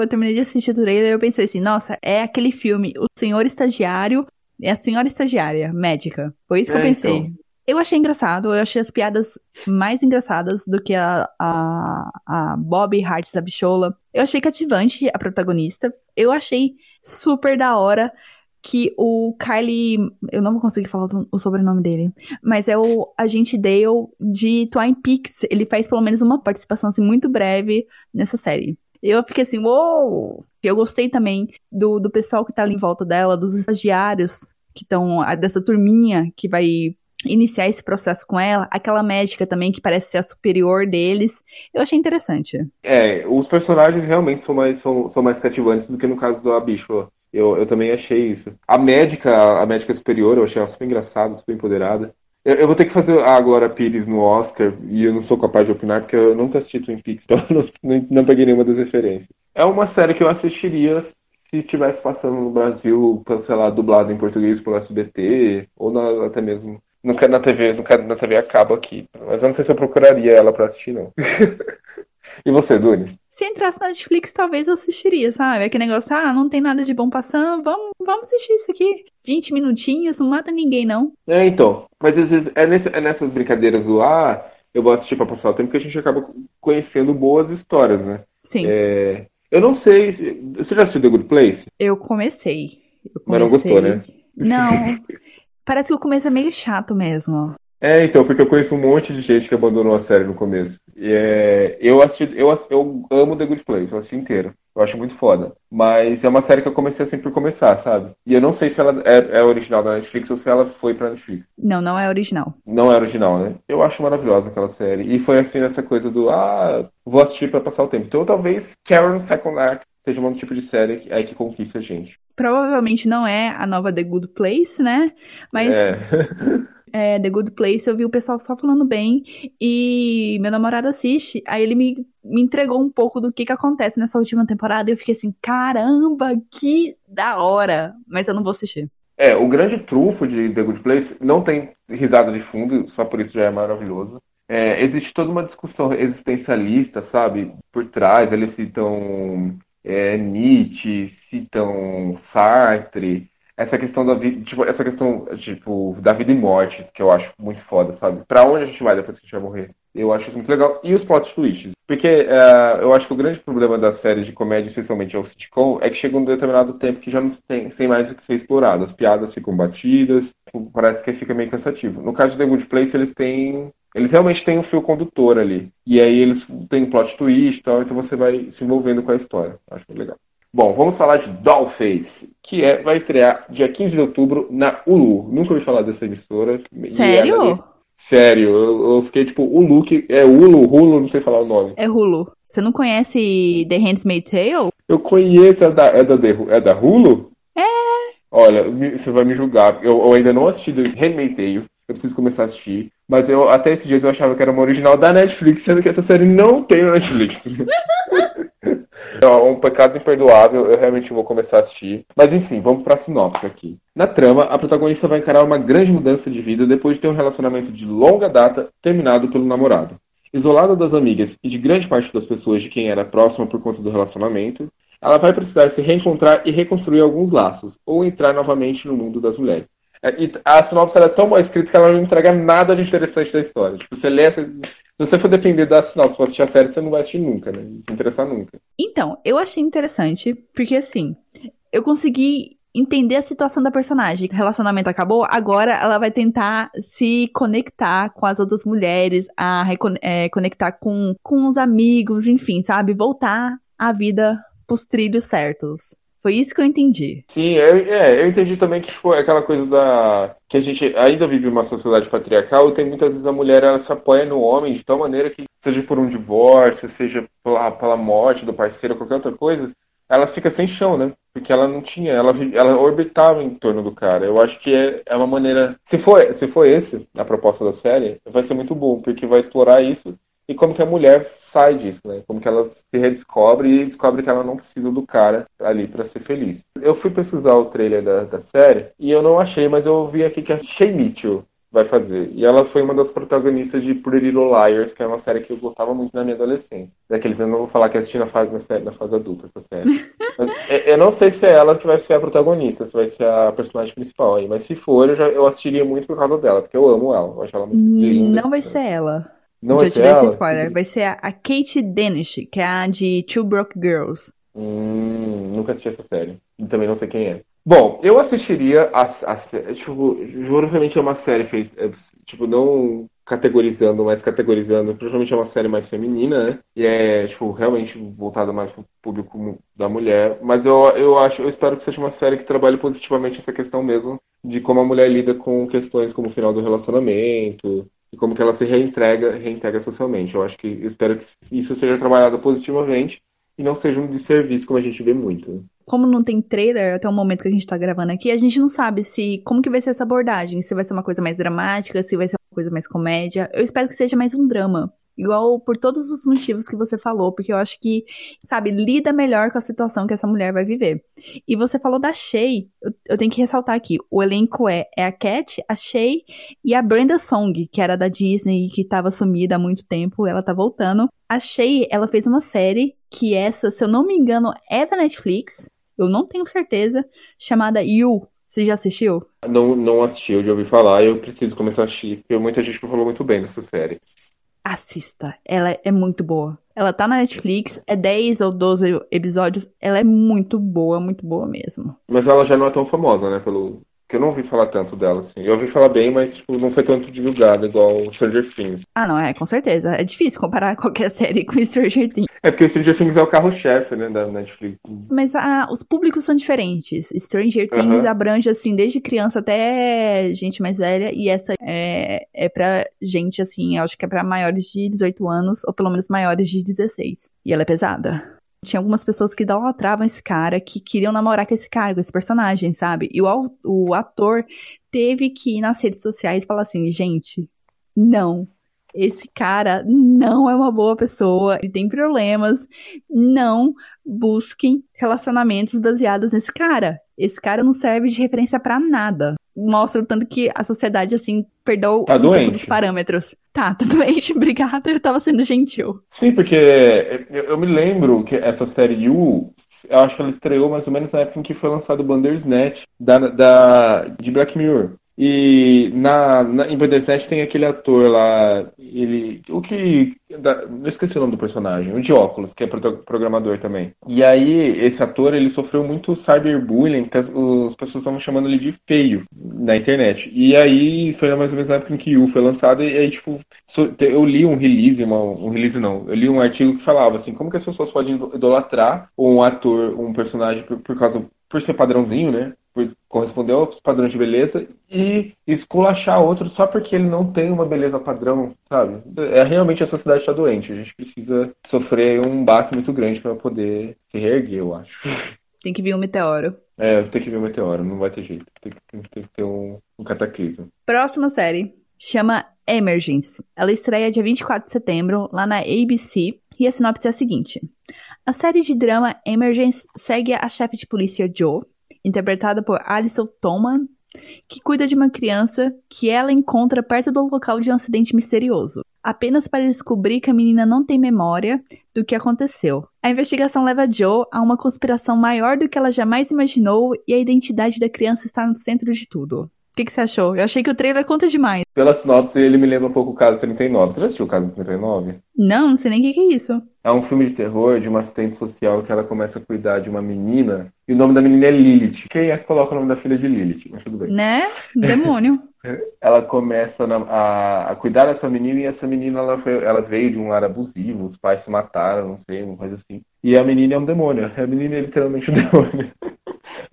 eu terminei de assistir o trailer, eu pensei assim, nossa, é aquele filme, O Senhor Estagiário é a senhora estagiária, médica. Foi isso que é, eu pensei. Então. Eu achei engraçado, eu achei as piadas mais engraçadas do que a, a, a Bob Hart da Bichola. Eu achei cativante a protagonista. Eu achei super da hora que o Kylie. Eu não vou conseguir falar o sobrenome dele. Mas é o agente Dale de Twin Peaks. Ele faz pelo menos uma participação assim, muito breve nessa série. Eu fiquei assim, uou! Eu gostei também do, do pessoal que tá ali em volta dela, dos estagiários que estão dessa turminha que vai iniciar esse processo com ela, aquela médica também que parece ser a superior deles. Eu achei interessante. É, os personagens realmente são mais, são, são mais cativantes do que no caso do Abicho. Eu, eu também achei isso. A médica, a médica superior, eu achei ela super engraçada, super empoderada. Eu, eu vou ter que fazer a Glória Pires no Oscar, e eu não sou capaz de opinar, porque eu nunca assisti Twin Peaks, então não, não, não peguei nenhuma das referências. É uma série que eu assistiria se tivesse passando no Brasil, sei lá, dublado em português pelo SBT, ou na, até mesmo no, na TV, no, na TV acaba aqui. Mas eu não sei se eu procuraria ela pra assistir, não. e você, Duni? Se entrasse na Netflix, talvez eu assistiria, sabe? Aquele negócio, ah, não tem nada de bom passando, vamos, vamos assistir isso aqui. 20 minutinhos, não mata ninguém, não. É, então. Mas às vezes é, nesse, é nessas brincadeiras do, ah, eu vou assistir pra passar o tempo, porque a gente acaba conhecendo boas histórias, né? Sim. É, eu não sei. Você já assistiu The Good Place? Eu comecei. Eu comecei... Mas não gostou, né? Não. Parece que o começo é meio chato mesmo. É, então, porque eu conheço um monte de gente que abandonou a série no começo. E é, eu assisti, eu, eu amo The Good Place, eu assisti inteiro. Eu acho muito foda. Mas é uma série que eu comecei assim por começar, sabe? E eu não sei se ela é, é original da Netflix ou se ela foi pra Netflix. Não, não é original. Não é original, né? Eu acho maravilhosa aquela série. E foi assim nessa coisa do, ah, vou assistir pra passar o tempo. Então talvez Karen Second Act seja um tipo de série aí que conquista a gente. Provavelmente não é a nova The Good Place, né? Mas. É. é, The Good Place, eu vi o pessoal só falando bem e meu namorado assiste, aí ele me, me entregou um pouco do que que acontece nessa última temporada e eu fiquei assim, caramba, que da hora, mas eu não vou assistir. É, o grande trunfo de The Good Place não tem risada de fundo, só por isso já é maravilhoso. É, existe toda uma discussão existencialista, sabe, por trás, eles citam é, Nietzsche, citam Sartre, essa questão da vida, tipo, essa questão, tipo, da vida e morte, que eu acho muito foda, sabe? Pra onde a gente vai depois que a gente vai morrer? Eu acho isso muito legal. E os plot twists. Porque uh, eu acho que o grande problema das séries de comédia, especialmente ao sitcom, é que chega um determinado tempo que já não tem, sem mais o que ser explorado. As piadas ficam batidas, tipo, parece que fica meio cansativo. No caso de The Good Place, eles têm eles realmente têm um fio condutor ali. E aí eles têm plot twist e tal, então você vai se envolvendo com a história. Acho legal. Bom, vamos falar de Dollface, que é, vai estrear dia 15 de outubro na Hulu. Nunca ouvi falar dessa emissora. Sério? Sério, eu, eu, fiquei tipo, Hulu, que é Hulu, Hulu, não sei falar o nome. É Hulu. Você não conhece The Handmaid's Tale? Eu conheço, é da, é da, é da Hulu? É. Olha, você vai me julgar. Eu, eu ainda não assisti The Handmaid's Tale, eu preciso começar a assistir. Mas eu até esses dias eu achava que era uma original da Netflix, sendo que essa série não tem na Netflix. É um pecado imperdoável, eu realmente vou começar a assistir. Mas enfim, vamos pra sinopse aqui. Na trama, a protagonista vai encarar uma grande mudança de vida depois de ter um relacionamento de longa data terminado pelo namorado. Isolada das amigas e de grande parte das pessoas de quem era próxima por conta do relacionamento, ela vai precisar se reencontrar e reconstruir alguns laços, ou entrar novamente no mundo das mulheres. É, e a sinopse é tão mal escrita que ela não entrega nada de interessante da história. Tipo, você lê essa, se você for depender da sinopse pra assistir a série, você não vai assistir nunca, né? Se interessar nunca. Então, eu achei interessante, porque assim, eu consegui entender a situação da personagem. O relacionamento acabou, agora ela vai tentar se conectar com as outras mulheres, a é, conectar com, com os amigos, enfim, sabe? Voltar à vida pros trilhos certos. Foi isso que eu entendi. Sim, eu, é, eu entendi também que tipo, aquela coisa da. que a gente ainda vive uma sociedade patriarcal e tem muitas vezes a mulher ela se apoia no homem de tal maneira que, seja por um divórcio, seja pela, pela morte do parceiro, qualquer outra coisa, ela fica sem chão, né? Porque ela não tinha, ela, ela orbitava em torno do cara. Eu acho que é, é uma maneira. Se for, se for esse a proposta da série, vai ser muito bom, porque vai explorar isso e como que a mulher sai disso, né? Como que ela se redescobre e descobre que ela não precisa do cara ali para ser feliz. Eu fui pesquisar o trailer da, da série e eu não achei, mas eu vi aqui que a Shay Mitchell vai fazer. E ela foi uma das protagonistas de Pretty Little Liars, que é uma série que eu gostava muito na minha adolescência. Daqueles eu não vou falar que assisti na fase, na, série, na fase adulta, essa série. Mas, é, eu não sei se é ela que vai ser a protagonista, se vai ser a personagem principal aí. Mas se for, eu, já, eu assistiria muito por causa dela, porque eu amo ela. Eu acho ela muito linda. Não vai ser ela. Não Já vai te ser esse ela? spoiler. Vai ser a, a Kate Danish, que é a de Two Broke Girls. Hum, nunca assisti essa série. E também não sei quem é. Bom, eu assistiria a, a série. Tipo, provavelmente é uma série feita. é, Tipo, não categorizando, mas categorizando. Provavelmente é uma série mais feminina, né? E é, tipo, realmente voltada mais pro público da mulher. Mas eu, eu acho, eu espero que seja uma série que trabalhe positivamente essa questão mesmo de como a mulher lida com questões como o final do relacionamento e como que ela se reintegra, reintegra socialmente. Eu acho que eu espero que isso seja trabalhado positivamente e não seja um desserviço como a gente vê muito. né? Como não tem trailer até o momento que a gente tá gravando aqui, a gente não sabe se como que vai ser essa abordagem, se vai ser uma coisa mais dramática, se vai ser uma coisa mais comédia. Eu espero que seja mais um drama. Igual por todos os motivos que você falou, porque eu acho que, sabe, lida melhor com a situação que essa mulher vai viver. E você falou da Shay, eu, eu tenho que ressaltar aqui, o elenco é, é a Cat, a Shay e a Brenda Song, que era da Disney e que tava sumida há muito tempo, ela tá voltando. A Shay, ela fez uma série que essa, se eu não me engano, é da Netflix, eu não tenho certeza, chamada You. Você já assistiu? Não, não assisti, eu já ouvi falar eu preciso começar a assistir, porque muita gente falou muito bem dessa série. Assista. Ela é muito boa. Ela tá na Netflix, é 10 ou 12 episódios. Ela é muito boa, muito boa mesmo. Mas ela já não é tão famosa, né? Pelo, que eu não ouvi falar tanto dela, assim. Eu ouvi falar bem, mas tipo, não foi tanto divulgada igual Stranger Things. Ah, não, é, com certeza. É difícil comparar qualquer série com Stranger Things. É porque Stranger Things é o carro-chefe, né, da Netflix. Mas ah, os públicos são diferentes. Stranger Things abrange, assim, desde criança até gente mais velha. E essa é, é pra gente, assim, eu acho que é pra maiores de 18 anos, ou pelo menos maiores de 16. E ela é pesada. Tinha algumas pessoas que idolatravam esse cara, que queriam namorar com esse cara, com esse personagem, sabe? E o, o ator teve que ir nas redes sociais e falar assim, gente, não. Esse cara não é uma boa pessoa, ele tem problemas. Não busquem relacionamentos baseados nesse cara. Esse cara não serve de referência pra nada. Mostra o tanto que a sociedade, assim, perdeu Tá um doente. dos parâmetros. Tá, tá doente, obrigada, eu tava sendo gentil. Sim, porque eu, eu me lembro que essa série You, eu acho que ela estreou mais ou menos na época em que foi lançado o Bandersnatch da, da, de Black Mirror. E na, na, em Bandersnatch tem aquele ator lá, ele. O que. eu esqueci o nome do personagem, o de óculos, que é programador também. E aí, esse ator, ele sofreu muito cyberbullying, que as, as pessoas estavam chamando ele de feio na internet. E aí, foi mais ou menos na época em que You foi lançado, e aí, tipo, eu li um release, uma- um release não, eu li um artigo que falava assim, como que as pessoas podem ido- idolatrar um ator, um personagem por, por causa, por ser padrãozinho, né? Por corresponder aos padrões de beleza e esculachar outro só porque ele não tem uma beleza padrão, sabe? É realmente a sociedade está doente. A gente precisa sofrer um baque muito grande para poder se reerguer, eu acho. Tem que vir um meteoro. É, tem que ver o meteoro, não vai ter jeito. Tem que, tem que- tem que ter um, um cataclismo. Próxima série chama Emergence. Ela estreia dia 24 de setembro lá na ABC e a sinopse é a seguinte: A série de drama Emergence segue a chefe de polícia Joe, interpretada por Alison Thoman, que cuida de uma criança que ela encontra perto do local de um acidente misterioso, apenas para descobrir que a menina não tem memória do que aconteceu. A investigação leva Joe a uma conspiração maior do que ela jamais imaginou e a identidade da criança está no centro de tudo. O que, que você achou? Eu achei que o trailer conta demais. Pela sinopse, ele me lembra um pouco o Caso 39. Você já assistiu o Caso 39? Não, não sei nem o que, que é isso. É um filme de terror de uma assistente social que ela começa a cuidar de uma menina e o nome da menina é Lilith. Quem é que coloca o nome da filha de Lilith? Mas tudo bem. Né? Demônio. Ela começa a, a cuidar dessa menina e essa menina ela, foi- ela veio de um lar abusivo, os pais se mataram, não sei, uma coisa assim. E a menina é um demônio. A menina é literalmente um demônio.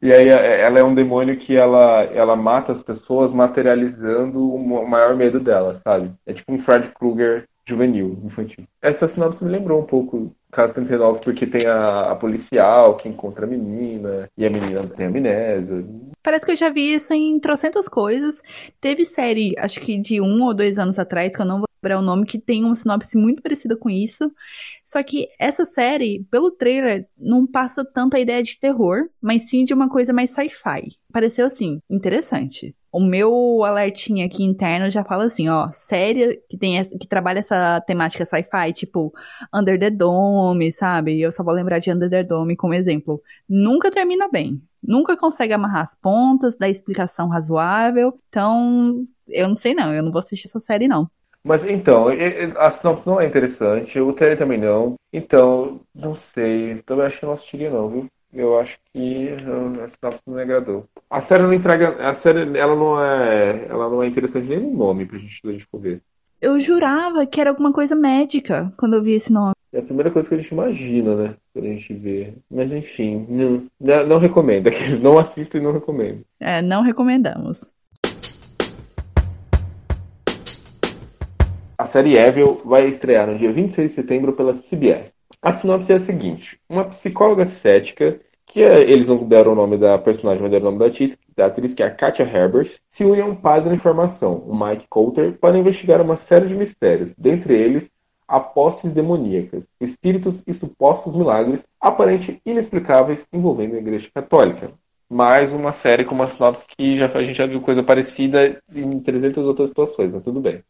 E aí é- ela é um demônio que ela, ela mata as pessoas materializando o maior medo dela, sabe? É tipo um Fred Krueger juvenil, infantil. Essa sinopse me lembrou um pouco Caso 39, porque tem a, a policial que encontra a menina, e a menina tem amnésia. Parece que eu já vi isso em trocentas coisas. Teve série, acho que de um ou dois anos atrás, que eu não vou lembrar o nome, que tem uma sinopse muito parecida com isso. Só que essa série, pelo trailer, não passa tanto a ideia de terror, mas sim de uma coisa mais sci-fi. Pareceu assim, interessante. O meu alertinha aqui interno já fala assim, ó, série que tem essa- que trabalha essa temática sci-fi, tipo Under the Dome, sabe? Eu só vou lembrar de Under the Dome como exemplo. Nunca termina bem. Nunca consegue amarrar as pontas, dar explicação razoável. Então, eu não sei não, eu não vou assistir essa série não. Mas então, a sinopse não é interessante, o trailer também não. Então, não sei. Também acho que não assistiria não, viu? Eu acho que a sinopse não me agradou. A série não entrega. A série ela não é. Ela não é interessante nem no nome pra gente, pra ver. Eu jurava que era alguma coisa médica quando eu vi esse nome. É a primeira coisa que a gente imagina, né? Quando a gente vê. Mas enfim, não, não, não recomendo. Não assisto e não recomendo. É, não recomendamos. Série Evil vai estrear no dia 26 de setembro pela CBS. A sinopse é a seguinte: uma psicóloga cética, que é- eles não deram o nome da personagem, mas deram o nome da atriz, da atriz que é a Katia Herbers, se une a um padre em formação, o Mike Coulter, para investigar uma série de mistérios, dentre eles apostas demoníacas, espíritos e supostos milagres aparentes e inexplicáveis envolvendo a Igreja Católica. Mais uma série com uma sinopse que já, a gente já viu coisa parecida em 300 outras situações, mas tudo bem.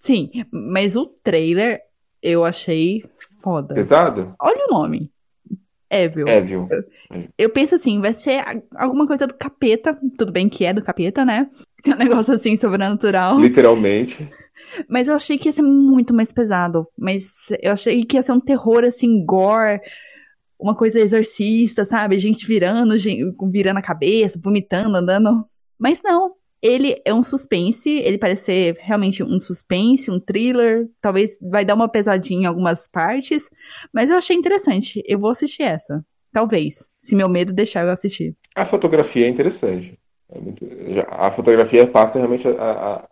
Sim, mas o trailer eu achei foda. Pesado? Olha o nome. Evil. Evil. Eu penso assim, vai ser alguma coisa do capeta. Tudo bem que é do capeta, né? Tem um negócio assim sobrenatural. Literalmente. Mas eu achei que ia ser muito mais pesado. Mas eu achei que ia ser um terror, assim, gore. Uma coisa exorcista, sabe? Gente virando, gente virando a cabeça, vomitando, andando. Mas não. Ele é um suspense, ele parece ser realmente um suspense, um thriller. Talvez vai dar uma pesadinha em algumas partes. Mas eu achei interessante. Eu vou assistir essa. Talvez. Se meu medo deixar eu assistir. A fotografia é interessante. É muito... A fotografia passa realmente a, a,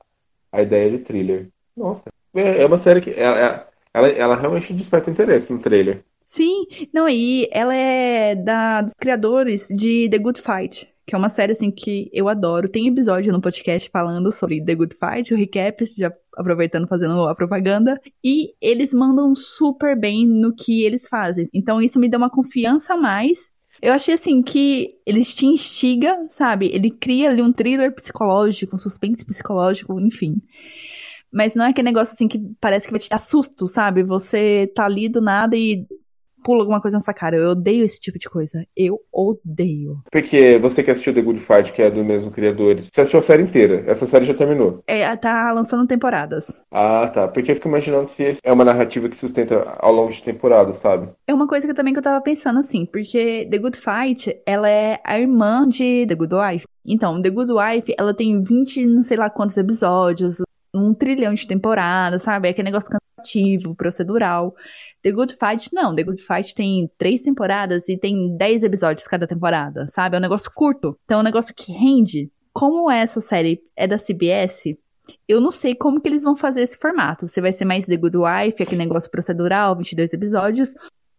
a ideia de thriller. Nossa, é, é uma série que ela, ela, ela realmente desperta interesse no trailer. Sim, não, aí ela é da, dos criadores de The Good Fight, que é uma série assim que eu adoro. Tem episódio no podcast falando sobre The Good Fight, o recap, já aproveitando fazendo a propaganda, e eles mandam super bem no que eles fazem. Então isso me dá uma confiança a mais eu achei assim que eles te instiga, sabe? Ele cria ali um thriller psicológico, um suspense psicológico, enfim. Mas não é aquele negócio assim que parece que vai te dar susto, sabe? Você tá ali do nada e pula alguma coisa nessa cara. Eu odeio esse tipo de coisa. Eu odeio. Porque você que assistiu The Good Fight, que é do mesmo criadores, você assistiu a série inteira. Essa série já terminou. É, tá lançando temporadas. Ah, tá. Porque eu fico imaginando se é uma narrativa que sustenta ao longo de temporadas, sabe? É uma coisa que também que eu tava pensando assim, porque The Good Fight, ela é a irmã de The Good Wife. Então, The Good Wife, ela tem 20, não sei lá quantos episódios, um trilhão de temporadas, sabe? É aquele negócio cansativo, procedural. The Good Fight, não. The Good Fight tem três temporadas e tem dez episódios cada temporada, sabe? É um negócio curto. Então é um negócio que rende. Como essa série é da CBS, eu não sei como que eles vão fazer esse formato. Se vai ser mais The Good Wife, aquele negócio procedural, 22 episódios,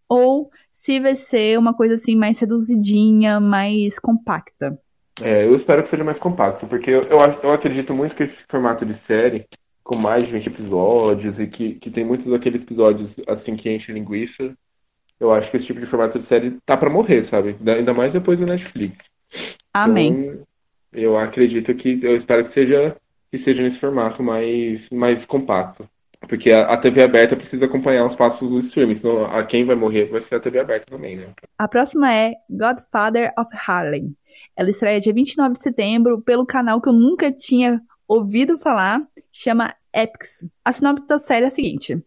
ou se vai ser uma coisa assim mais reduzidinha, mais compacta. É, eu espero que seja mais compacto, porque eu, eu, eu acredito muito que esse formato de série com mais de 20 episódios e que, que tem muitos daqueles episódios assim que enchem linguiça. Eu acho que esse tipo de formato de série tá para morrer, sabe? Ainda mais depois do Netflix. Amém. Então, eu acredito que eu espero que seja que seja nesse formato mais mais compacto. Porque a, a, TV aberta precisa acompanhar os passos do streaming, senão a quem vai morrer vai ser a TV aberta também, né? A próxima é Godfather of Harlem. Ela estreia dia 29 de setembro pelo canal que eu nunca tinha ouvido falar, chama Epics. A sinopse da série é a seguinte.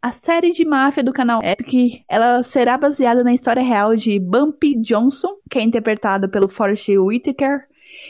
A série de máfia do canal Epic, ela será baseada na história real de Bumpy Johnson, que é interpretado pelo Forrest Whitaker,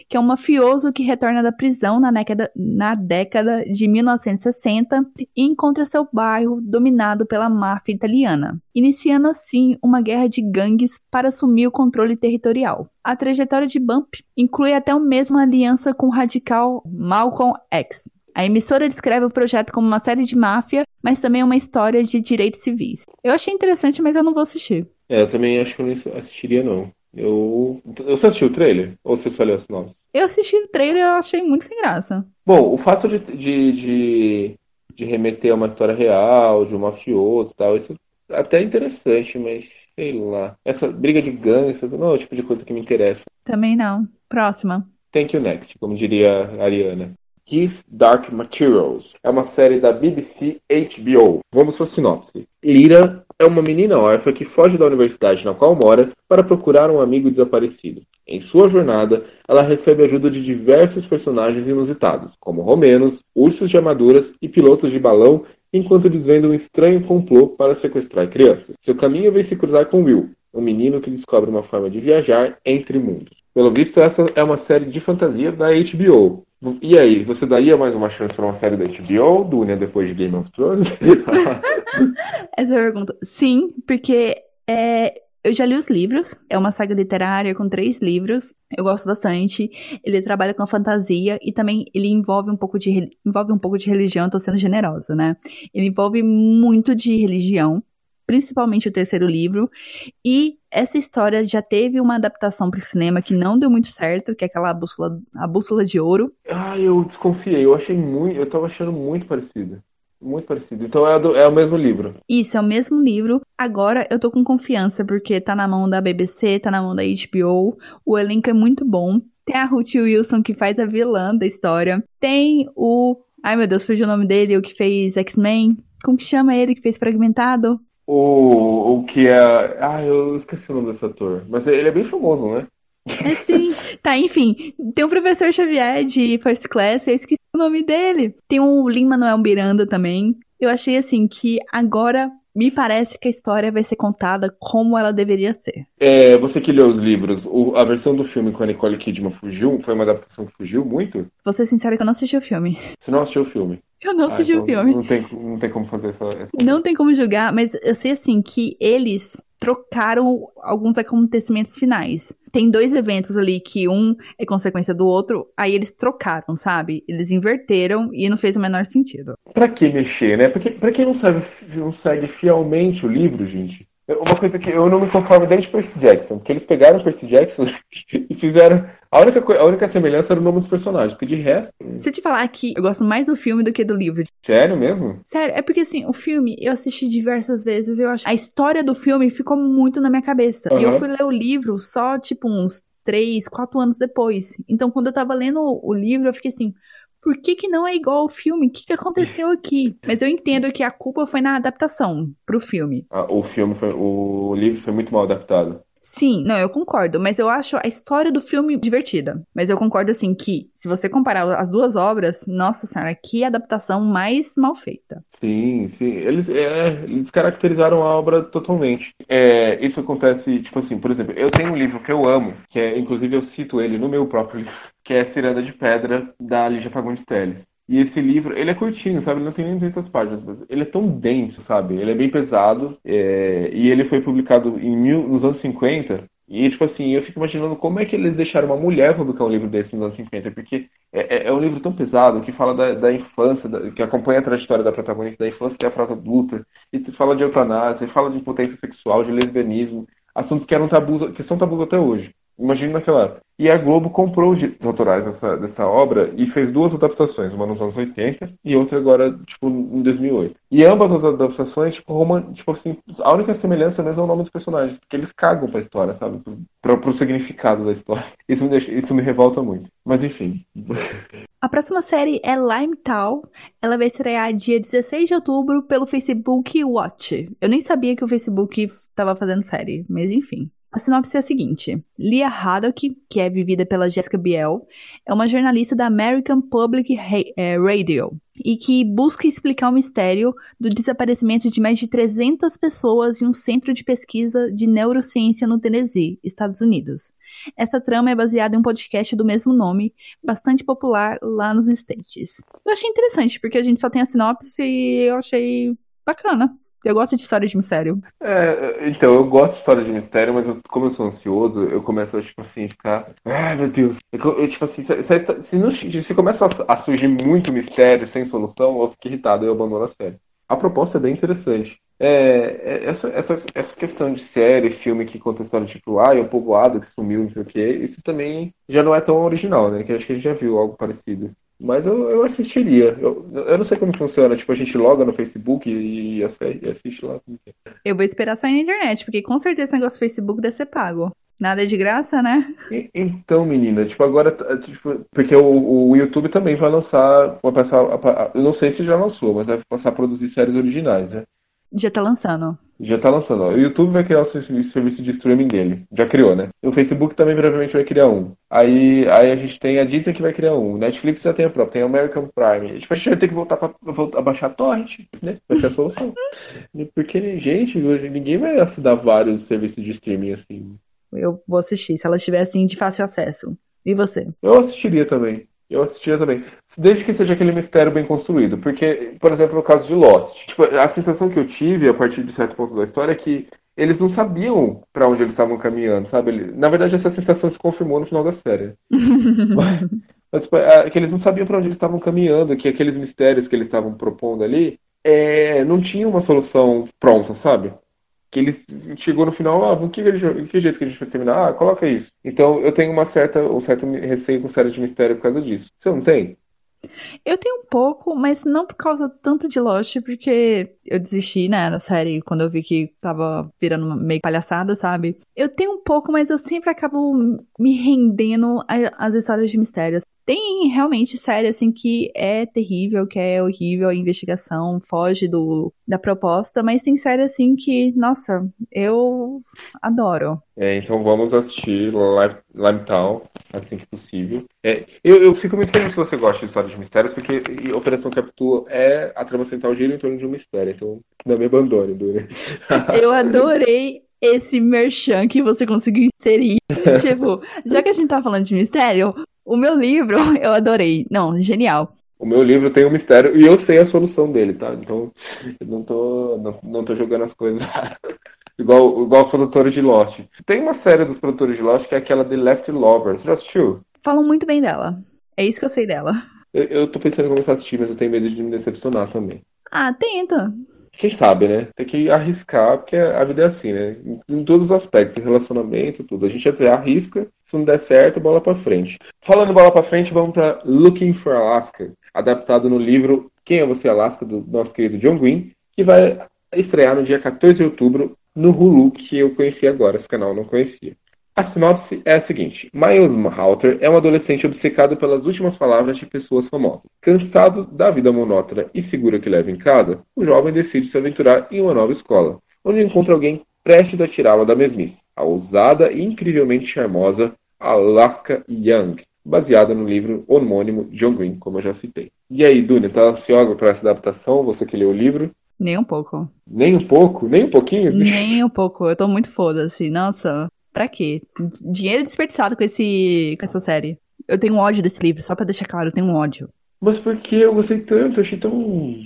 que é um mafioso que retorna da prisão na década, na década de 1960 e encontra seu bairro dominado pela máfia italiana, iniciando assim uma guerra de gangues para assumir o controle territorial. A trajetória de Bump inclui até mesmo aliança com o radical Malcolm X, a emissora descreve o projeto como uma série de máfia, mas também uma história de direitos civis. Eu achei interessante, mas eu não vou assistir. É, eu também acho que eu não assistiria, não. Eu. Você assistiu o trailer? Ou você só leu as novas? Eu assisti o trailer e eu achei muito sem graça. Bom, o fato de, de, de, de remeter a uma história real, de um mafioso e tal, isso é até interessante, mas sei lá. Essa briga de gangue, não é o tipo de coisa que me interessa. Também não. Próxima. Thank you next, como diria a Ariana. His Dark Materials. É uma série da BBC HBO. Vamos para a sinopse. Lyra é uma menina órfã que foge da universidade na qual mora para procurar um amigo desaparecido. Em sua jornada, ela recebe ajuda de diversos personagens inusitados, como romenos, ursos de armaduras e pilotos de balão, enquanto desvendam um estranho complô para sequestrar crianças. Seu caminho vem se cruzar com Will, um menino que descobre uma forma de viajar entre mundos. Pelo visto, essa é uma série de fantasia da HBO. E aí, você daria mais uma chance para uma série da HBO, Dunia, depois de Game of Thrones? Essa pergunta. Sim, porque é, eu já li os livros. É uma saga literária com três livros. Eu gosto bastante. Ele trabalha com a fantasia e também ele envolve um pouco de envolve um pouco de religião. Tô sendo generosa, né? Ele envolve muito de religião principalmente o terceiro livro. E essa história já teve uma adaptação para o cinema que não deu muito certo, que é aquela bússola, a bússola de ouro. Ah, eu desconfiei. Eu achei muito, eu tava achando muito parecido. Muito parecido. Então é, do, é, o mesmo livro. Isso, é o mesmo livro. Agora eu tô com confiança, porque tá na mão da BBC, tá na mão da HBO. O elenco é muito bom. Tem a Ruth Wilson, que faz a vilã da história. Tem o. Ai meu Deus, fugiu o nome dele, o que fez X-Men. Como que chama ele que fez Fragmentado? O, o que é. Ah, eu esqueci o nome desse ator. Mas ele é bem famoso, né? É sim. Tá, enfim. Tem o professor Xavier de First Class, eu esqueci o nome dele. Tem o Lin-Manuel Miranda também. Eu achei assim que agora me parece que a história vai ser contada como ela deveria ser. É, você que leu os livros, o, a versão do filme com a Nicole Kidman fugiu? Foi uma adaptação que fugiu muito? Vou ser sincera que eu não assisti o filme. Você não assistiu o filme? Eu não assisti ah, então o filme. Não tem, não tem como fazer essa, essa. Não tem como julgar, mas eu sei assim que eles trocaram alguns acontecimentos finais. Tem dois eventos ali que um é consequência do outro, aí eles trocaram, sabe? Eles inverteram e não fez o menor sentido. Pra que mexer, né? Porque pra quem não, sabe, não segue fielmente o livro, gente, uma coisa que eu não me conformo desde Percy Jackson, porque eles pegaram Percy Jackson e fizeram. A única, a única semelhança era o nome dos personagens, porque de resto. Se eu te falar que eu gosto mais do filme do que do livro. Sério mesmo? Sério, é porque assim, o filme eu assisti diversas vezes, eu acho. A história do filme ficou muito na minha cabeça. Uhum. E eu fui ler o livro só, tipo, uns três, quatro anos depois. Então, quando eu tava lendo o livro, eu fiquei assim por que, que não é igual ao filme? O que, que aconteceu aqui? Mas eu entendo que a culpa foi na adaptação pro filme. Ah, o filme foi. O livro foi muito mal adaptado. Sim, não, eu concordo, mas eu acho a história do filme divertida. Mas eu concordo, assim, que se você comparar as duas obras, nossa senhora, que adaptação mais mal feita. Sim, sim. Eles, é, eles caracterizaram a obra totalmente. É, isso acontece, tipo assim, por exemplo, eu tenho um livro que eu amo, que é, inclusive eu cito ele no meu próprio livro, que é Ciranda de Pedra, da Lígia Fagundes Telles. E esse livro, ele é curtinho, sabe? Ele não tem nem 200 páginas, mas ele é tão denso, sabe? Ele é bem pesado. É... E ele foi publicado em mil... nos anos 50. E, tipo assim, eu fico imaginando como é que eles deixaram uma mulher publicar um livro desse nos anos 50, porque é, é, é um livro tão pesado que fala da, da infância, da... que acompanha a trajetória da protagonista da infância até a frase adulta, e fala de eutanásia, fala de impotência sexual, de lesbianismo, assuntos que eram tabus, que são tabus até hoje. Imagina naquela época. E a Globo comprou os direitos autorais dessa, dessa obra e fez duas adaptações, uma nos anos 80 e outra agora, tipo, em 2008. E ambas as adaptações, tipo, Roma, tipo assim, a única semelhança mesmo é o nome dos personagens, porque eles cagam pra história, sabe? Pro, pro significado da história. Isso me, deixa, isso me revolta muito. Mas enfim. A próxima série é Lime Town. Ela vai estrear dia 16 de outubro pelo Facebook Watch. Eu nem sabia que o Facebook estava fazendo série, mas enfim. A sinopse é a seguinte: Leah Haddock, que é vivida pela Jessica Biel, é uma jornalista da American Public eh, Radio e que busca explicar o mistério do desaparecimento de mais de 300 pessoas em um centro de pesquisa de neurociência no Tennessee, Estados Unidos. Essa trama é baseada em um podcast do mesmo nome, bastante popular lá nos States. Eu achei interessante, porque a gente só tem a sinopse e eu achei bacana. Eu gosto de história de mistério. É, então, eu gosto de história de mistério, mas eu, como eu sou ansioso, eu começo, tipo assim, ficar. Ai, meu Deus. Eu, eu, tipo assim, se, se, se, não, se começa a, a, surgir muito mistério sem solução, eu fico irritado e eu abandono a série. A proposta é bem interessante. É, é, essa, essa, essa questão de série, filme que conta história tipo, ah, é um povoado que sumiu, não sei o quê, isso também já não é tão original, né? Que acho que a gente já viu algo parecido. Mas eu, eu assistiria. Eu, eu não sei como funciona. Tipo, a gente loga no Facebook e, e assiste lá. Eu vou esperar sair na internet, porque com certeza esse negócio do Facebook deve ser pago. Nada é de graça, né? E, então, menina, tipo, agora. Tipo, porque o, o YouTube também vai lançar. Vai passar. Eu não sei se já lançou, mas vai passar a produzir séries originais, né? Já tá lançando. Já tá lançando. Ó. O YouTube vai criar o serviço de streaming dele. Já criou, né? O Facebook também provavelmente vai criar um. Aí, aí a gente tem a Disney que vai criar um. O Netflix já tem a própria. Tem a American Prime. Tipo, a gente vai ter que voltar pra voltar, baixar a torrent, né? Vai ser a solução. Porque, gente, hoje ninguém vai assinar vários serviços de streaming assim. Eu vou assistir, se ela estiver de fácil acesso. E você? Eu assistiria também. Eu assistia também. Desde que seja aquele mistério bem construído. Porque, por exemplo, no caso de Lost, tipo, a sensação que eu tive a partir de certo ponto da história é que eles não sabiam para onde eles estavam caminhando, sabe? Na verdade, essa sensação se confirmou no final da série. mas, mas tipo, é, que eles não sabiam para onde eles estavam caminhando, que aqueles mistérios que eles estavam propondo ali é, não tinham uma solução pronta, sabe? Que ele chegou no final, ah, que, que jeito que a gente vai terminar? Ah, coloca isso. Então eu tenho uma certa, um certo receio com série de mistério por causa disso. Você não tem? Eu tenho um pouco, mas não por causa tanto de Lost, porque eu desisti, né, da série quando eu vi que tava virando meio palhaçada, sabe? Eu tenho um pouco, mas eu sempre acabo me rendendo às histórias de mistérios. Tem realmente série, assim, que é terrível, que é horrível a investigação, foge do, da proposta, mas tem série, assim, que, nossa, eu adoro. É, então vamos assistir Lime Town. assim que possível. É, eu, eu fico muito feliz que você gosta de histórias de mistérios, porque Operação Capitu é a trama central gira em torno de um mistério, então não me abandone, Dura. eu adorei esse merchan que você conseguiu inserir. tipo, já que a gente tá falando de mistério, o meu livro eu adorei. Não, genial. O meu livro tem um mistério e eu sei a solução dele, tá? Então, eu não tô, não, não tô jogando as coisas igual, igual os produtores de Lost. Tem uma série dos produtores de Lost que é aquela The Left Lovers. Já assistiu? Falam muito bem dela. É isso que eu sei dela. Eu, eu tô pensando em começar a assistir, mas eu tenho medo de me decepcionar também. Ah, tenta. Quem sabe, né? Tem que arriscar, porque a vida é assim, né? Em todos os aspectos, relacionamento, tudo. A gente até arrisca, se não der certo, bola pra frente. Falando bola pra frente, vamos pra Looking for Alaska, adaptado no livro Quem é Você Alaska, do nosso querido John Green, que vai estrear no dia 14 de outubro no Hulu, que eu conheci agora, esse canal eu não conhecia. A sinopse é a seguinte: Miles Halter é um adolescente obcecado pelas últimas palavras de pessoas famosas. Cansado da vida monótona e segura que leva em casa, o jovem decide se aventurar em uma nova escola, onde encontra alguém prestes a tirá-lo da mesmice, a ousada e incrivelmente charmosa Alaska Young, baseada no livro homônimo John Green, como eu já citei. E aí, Dunia, tá ansiosa para essa adaptação? Você que leu o livro? Nem um pouco. Nem um pouco? Nem um pouquinho? Nem um pouco. Eu tô muito foda-se. Nossa, Pra quê? Dinheiro desperdiçado com, esse, com essa série. Eu tenho ódio desse livro, só pra deixar claro, eu tenho um ódio. Mas por que eu gostei tanto? Eu achei tão.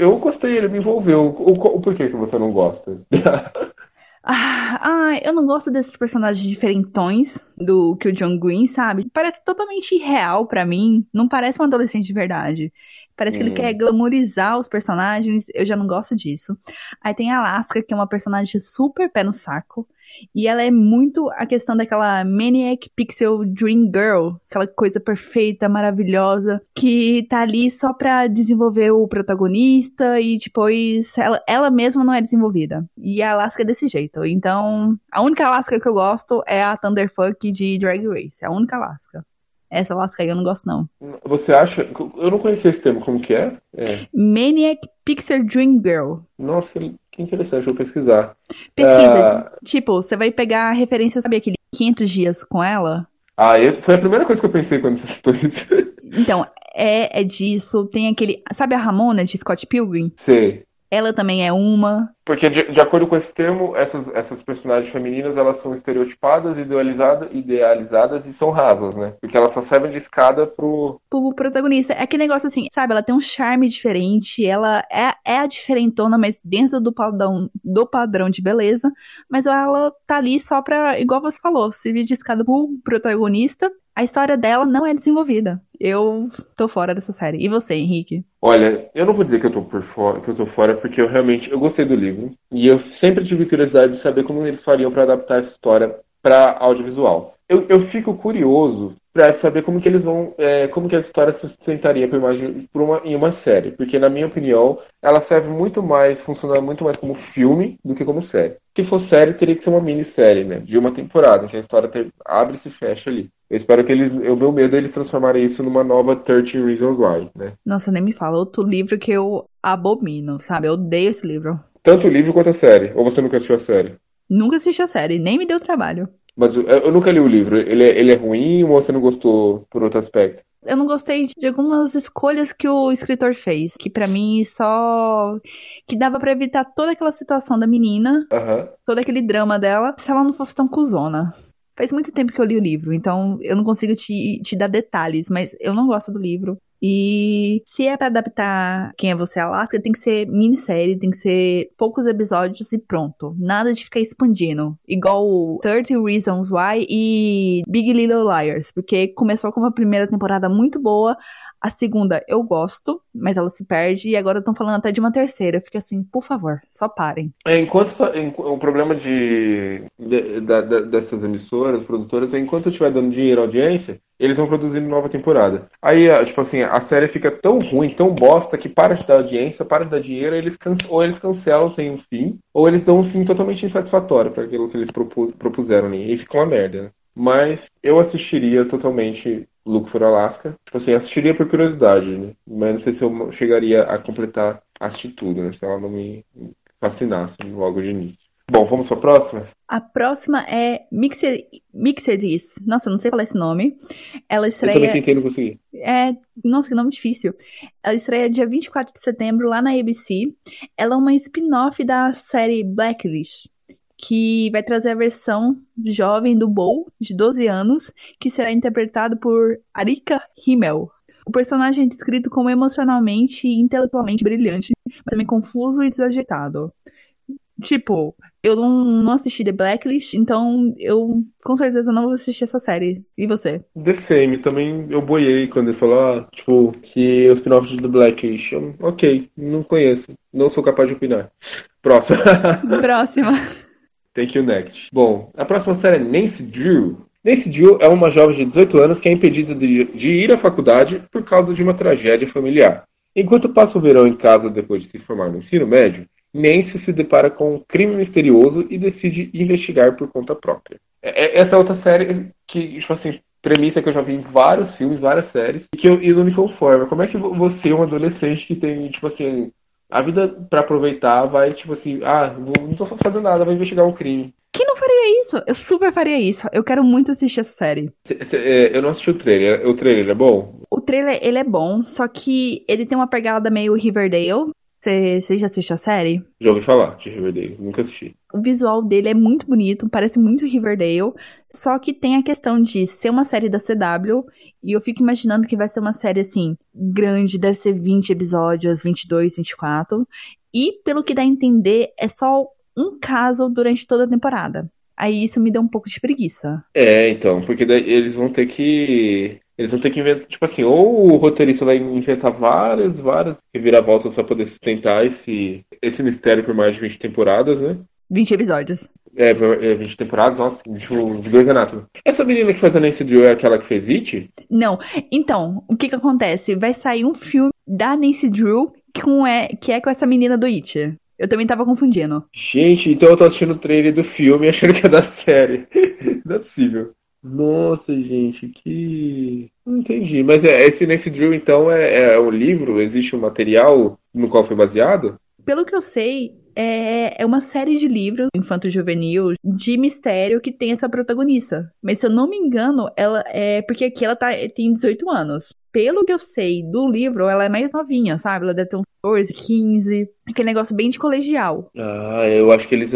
Eu gostei, ele me envolveu. O, por que, que você não gosta? ah, ah, eu não gosto desses personagens diferentões do que o John Green, sabe? Parece totalmente irreal para mim. Não parece um adolescente de verdade. Parece hum. que ele quer hum. glamorizar os personagens. Eu já não gosto disso. Aí tem a Alaska, que é uma personagem super pé no saco. E ela é muito a questão daquela Maniac Pixel Dream Girl, aquela coisa perfeita, maravilhosa, que tá ali só pra desenvolver o protagonista e depois ela, ela mesma não é desenvolvida. E a Alaska é desse jeito. Então, a única Alaska que eu gosto é a Thunderfuck de Drag Race. É a única Alaska. Essa Alaska aí eu não gosto, não. Você acha? Eu não conhecia esse termo, como que é? é. Maniac Pixel Dream Girl. Nossa, que interessante, vou pesquisar. Pesquisa. Uh... Tipo, você vai pegar a referência, sabe aquele 500 dias com ela? Ah, foi a primeira coisa que eu pensei quando você citou isso. Então, é, é disso. Tem aquele. Sabe a Ramona de Scott Pilgrim? Sei. Ela também é uma. Porque, de, de, acordo com esse termo, essas, essas personagens femininas elas são estereotipadas, idealizadas, idealizadas e são rasas, né? Porque elas só servem de escada pro. Pro protagonista. É aquele negócio assim, sabe? Ela tem um charme diferente, ela é, é a diferentona, mas dentro do padrão, do padrão de beleza. Mas ela tá ali só pra, igual você falou, servir de escada pro protagonista a história dela não é desenvolvida. Eu tô fora dessa série. E você, Henrique? Olha, eu não vou dizer que eu tô por fora, que eu tô fora, porque eu realmente eu gostei do livro e eu sempre tive curiosidade de saber como eles fariam para adaptar essa história para audiovisual. Eu, eu fico curioso para saber como que eles vão, é, como que a história se sustentaria por, imagem, por uma, em uma série, porque na minha opinião ela serve muito mais, funciona muito mais como filme do que como série. Se for série, teria que ser uma minissérie, né, de uma temporada, que a história ter, abre e se fecha ali. Eu espero que eles, eu meu medo é eles transformarem isso numa nova 13 Reasons Why, né? Nossa, nem me fala, outro livro que eu abomino, sabe? Eu odeio esse livro. Tanto o livro quanto a série. Ou você nunca assistiu a série? Nunca assisti a série, nem me deu trabalho. Mas eu, eu nunca li o livro. Ele é, ele é ruim ou você não gostou por outro aspecto? Eu não gostei de algumas escolhas que o escritor fez, que para mim só que dava para evitar toda aquela situação da menina, uhum. todo aquele drama dela, se ela não fosse tão cuzona. Faz muito tempo que eu li o livro, então eu não consigo te, te dar detalhes, mas eu não gosto do livro. E se é para adaptar Quem é Você Alaska, tem que ser minissérie, tem que ser poucos episódios e pronto. Nada de ficar expandindo. Igual 30 Reasons Why e Big Little Liars, porque começou com uma primeira temporada muito boa, a segunda eu gosto, mas ela se perde. E agora estão falando até de uma terceira. Fica assim, por favor, só parem. É, enquanto o problema de, de, de, dessas emissoras, produtoras, é enquanto estiver dando dinheiro à audiência, eles vão produzindo nova temporada. Aí, tipo assim, a série fica tão ruim, tão bosta, que para de dar audiência, para de dar dinheiro, eles ou eles cancelam sem um fim, ou eles dão um fim totalmente insatisfatório para aquilo que eles propuseram ali. E fica uma merda, né? Mas eu assistiria totalmente Look for Alaska. Tipo assim, assistiria por curiosidade, né? Mas não sei se eu chegaria a completar assistir tudo, né? Se ela não me fascinasse logo de início. Bom, vamos para a próxima? A próxima é Mixed, Mixedis. Nossa, não sei falar esse nome. Ela estreia. Eu também tentei, não consegui. É, nossa, que nome difícil. Ela estreia dia 24 de setembro lá na ABC. Ela é uma spin-off da série Blacklist, que vai trazer a versão jovem do Bo, de 12 anos, que será interpretado por Arika Himmel. O personagem é descrito como emocionalmente e intelectualmente brilhante, mas também confuso e desajeitado. Tipo, eu não, não assisti The Blacklist, então eu com certeza não vou assistir essa série. E você? The Same, também eu boiei quando ele falou, ah, tipo, que os spin-offs de The Blacklist. Eu, ok, não conheço, não sou capaz de opinar. Próxima. Próxima. Thank you, next. Bom, a próxima série é Nancy Drew. Nancy Drew é uma jovem de 18 anos que é impedida de, de ir à faculdade por causa de uma tragédia familiar. Enquanto passa o verão em casa depois de se formar no ensino médio, Nancy se depara com um crime misterioso e decide investigar por conta própria. É, é, essa é outra série que, tipo assim, premissa que eu já vi em vários filmes, várias séries, e que eu, e não me conforma. Como é que você, um adolescente que tem, tipo assim, a vida para aproveitar, vai, tipo assim, ah, não tô fazendo nada, vou investigar um crime. Quem não faria isso? Eu super faria isso. Eu quero muito assistir essa série. Cê, é, eu não assisti o trailer. O trailer é bom? O trailer, ele é bom, só que ele tem uma pegada meio Riverdale. Você já assistiu a série? Já ouvi falar de Riverdale, nunca assisti. O visual dele é muito bonito, parece muito Riverdale, só que tem a questão de ser uma série da CW, e eu fico imaginando que vai ser uma série assim, grande, deve ser 20 episódios, 22, 24, e pelo que dá a entender, é só um caso durante toda a temporada. Aí isso me deu um pouco de preguiça. É, então, porque eles vão ter que eles vão ter que inventar, tipo assim, ou o roteirista vai inventar várias, várias reviravoltas para poder sustentar esse, esse mistério por mais de 20 temporadas, né? 20 episódios. É, 20 é, temporadas, nossa, tipo, de dois Anatomy. Essa menina que faz a Nancy Drew é aquela que fez It? Não. Então, o que que acontece? Vai sair um filme da Nancy Drew com é, que é com essa menina do It. Eu também tava confundindo. Gente, então eu tô assistindo o trailer do filme achando que é da série. Não é possível. Nossa, gente, que. Não entendi. Mas é, esse nesse Drill, então, é, é um livro? Existe um material no qual foi baseado? Pelo que eu sei, é, é uma série de livros infanto-juvenil de mistério que tem essa protagonista. Mas se eu não me engano, ela é. Porque aqui ela tá, tem 18 anos. Pelo que eu sei do livro, ela é mais novinha, sabe? Ela deve ter uns 14, 15. Aquele negócio bem de colegial. Ah, eu acho que eles,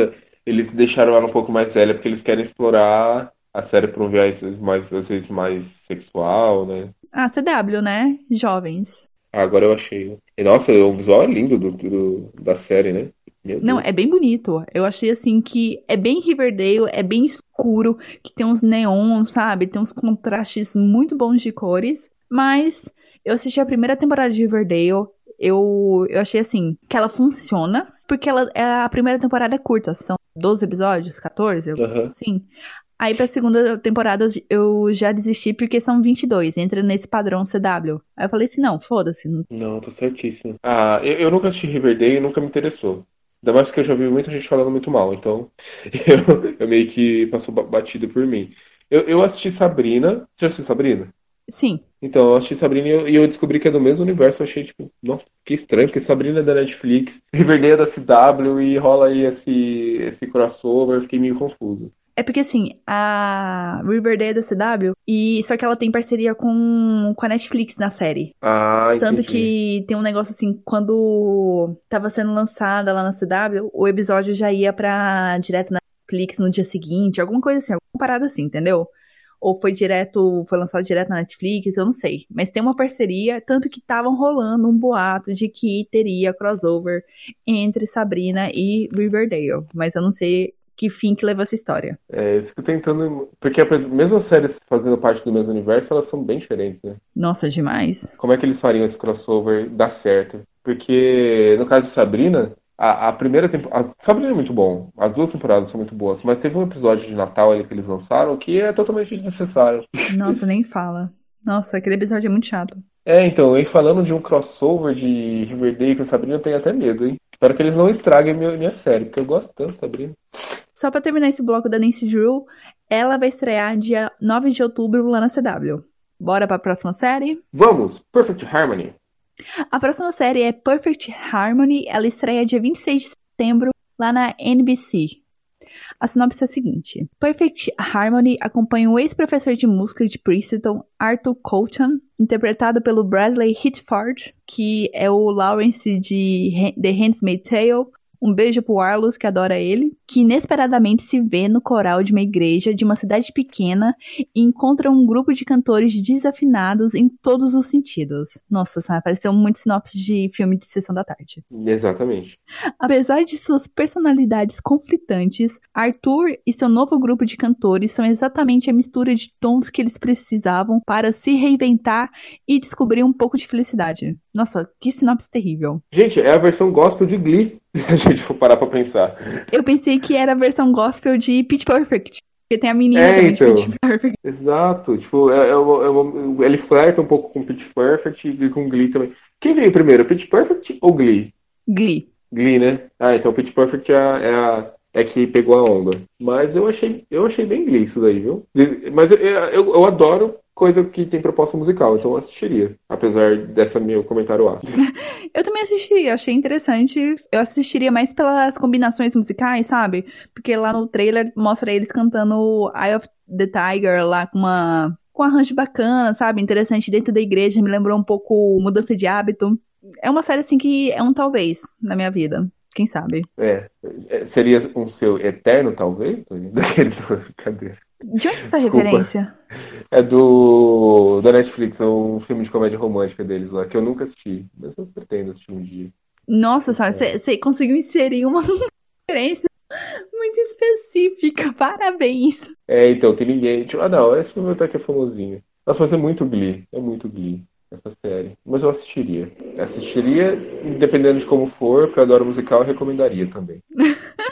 eles deixaram ela um pouco mais velha porque eles querem explorar a série por um viés mais, às vezes, mais sexual, né? Ah, CW, né? Jovens. agora eu achei. E, nossa, o visual é lindo do, do da série, né? Não, é bem bonito. Eu achei assim que é bem Riverdale, é bem escuro, que tem uns neons, sabe? Tem uns contrastes muito bons de cores. Mas eu assisti a primeira temporada de Riverdale. Eu, eu achei assim que ela funciona, porque ela, é, a primeira temporada é curta, são 12 episódios, 14, uhum. sim. Aí pra segunda temporada eu já desisti porque são 22, entra nesse padrão CW. Aí eu falei assim, não, foda-se. Não, tô certíssimo. Ah, eu, eu nunca assisti Riverdale e nunca me interessou. Ainda mais porque eu já vi muita gente falando muito mal, então eu, eu meio que passou batido por mim. Eu, eu assisti Sabrina. Você já assistiu Sabrina? Sim. Então, eu assisti Sabrina e eu, e eu, descobri que é do mesmo universo. Eu achei, tipo, nossa, que estranho, porque Sabrina é da Netflix, Riverdale é da CW e rola aí esse, esse crossover. Eu fiquei meio confuso. É porque, assim, a Riverdale é da CW, e só que ela tem parceria com, com a Netflix na série. Ah, entendi. Tanto que tem um negócio assim, quando tava sendo lançada lá na CW, o episódio já ia pra direto na Netflix no dia seguinte, alguma coisa assim, alguma parada assim, entendeu? Ou foi direto, foi lançado direto na Netflix, eu não sei. Mas tem uma parceria, tanto que estavam rolando um boato de que teria crossover entre Sabrina e Riverdale. Mas eu não sei que fim que levou essa história. É, eu fico tentando. Porque mesmo as séries fazendo parte do mesmo universo, elas são bem diferentes, né? Nossa, demais. Como é que eles fariam esse crossover dar certo? Porque no caso de Sabrina, a, a primeira temporada. Sabrina é muito bom. As duas temporadas são muito boas. Mas teve um episódio de Natal ali que eles lançaram que é totalmente desnecessário. Nossa, nem fala. Nossa, aquele episódio é muito chato. É, então, e falando de um crossover de Riverdale com Sabrina, eu tenho até medo, hein? Espero que eles não estraguem minha, minha série, porque eu gosto tanto, Sabrina. Só para terminar esse bloco da Nancy Drew, ela vai estrear dia 9 de outubro lá na CW. Bora para a próxima série? Vamos! Perfect Harmony. A próxima série é Perfect Harmony. Ela estreia dia 26 de setembro lá na NBC. A sinopse é a seguinte: Perfect Harmony acompanha o ex-professor de música de Princeton, Arthur Colton, interpretado pelo Bradley Hitchford, que é o Lawrence de The Handmaid's Tale, um beijo pro Arlos, que adora ele, que inesperadamente se vê no coral de uma igreja de uma cidade pequena e encontra um grupo de cantores desafinados em todos os sentidos. Nossa, isso pareceu muito sinopse de filme de sessão da tarde. Exatamente. Apesar de suas personalidades conflitantes, Arthur e seu novo grupo de cantores são exatamente a mistura de tons que eles precisavam para se reinventar e descobrir um pouco de felicidade. Nossa, que sinopse terrível. Gente, é a versão gospel de Glee, a gente for parar pra pensar. Eu pensei que era a versão gospel de Pitch Perfect. Porque tem a menina É, também então. de Pitch Perfect. Exato. Tipo, é, é uma- é uma- ele flerta um pouco com Pitch Perfect e com Glee também. Quem veio primeiro, Pitch Perfect ou Glee? Glee. Glee, né? Ah, então Pitch Perfect é, a, é, a- é que pegou a onda. Mas eu achei, eu achei bem Glee isso daí, viu? Mas eu, eu, eu adoro coisa que tem proposta musical, então eu assistiria. Apesar dessa meu comentário ácido. Eu também assistiria, achei interessante. Eu assistiria mais pelas combinações musicais, sabe? Porque lá no trailer mostra eles cantando Eye of the Tiger lá com uma com um arranjo bacana, sabe? Interessante dentro da igreja, me lembrou um pouco mudança de hábito. É uma série assim que é um talvez na minha vida. Quem sabe? É, é, seria um seu eterno, talvez? Daqueles brincadeira. De onde é essa Desculpa. referência? É do da Netflix, é um filme de comédia romântica deles lá, que eu nunca assisti, mas eu pretendo assistir um dia. Nossa, sabe, você conseguiu inserir uma referência muito específica. Parabéns. É, então, que ninguém. Tipo, ah, não, esse filme até que é famosinho. Nossa, mas é muito Glee. É muito Glee essa série. Mas eu assistiria. Assistiria, dependendo de como for, porque eu adoro musical, eu recomendaria também.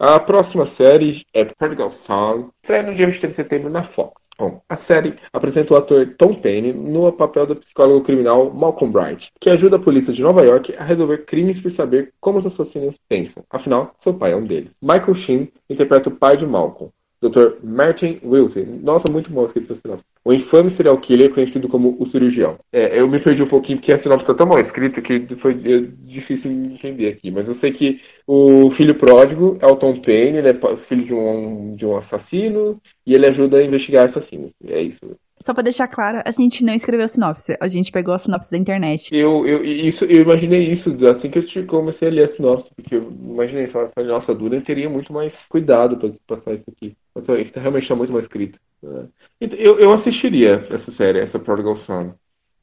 A próxima série é Prodigal Son, estreia no dia 23 de setembro na Fox. Bom, a série apresenta o ator Tom Payne no papel do psicólogo criminal Malcolm Bright, que ajuda a polícia de Nova York a resolver crimes por saber como os assassinos pensam. Afinal, seu pai é um deles. Michael Sheen interpreta o pai de Malcolm, Dr. Martin Wilson. Nossa, muito bom esqueci essa sinopse. O infame serial killer conhecido como o cirurgião. É, eu me perdi um pouquinho porque a sinopse tá tão mal escrita que foi é, difícil de entender aqui. Mas eu sei que o filho pródigo é o Tom Payne, ele é filho de um, de um assassino e ele ajuda a investigar assassinos. É isso. Só pra deixar claro, a gente não escreveu a sinopse. A gente pegou a sinopse da internet. Eu, eu, isso, eu imaginei isso assim que eu comecei a ler a sinopse, porque eu imaginei, falei, nossa, Duna teria muito mais cuidado para passar isso aqui. Mas realmente está muito mal escrito. né? Eu, eu assistiria essa série, essa Prodigal Son.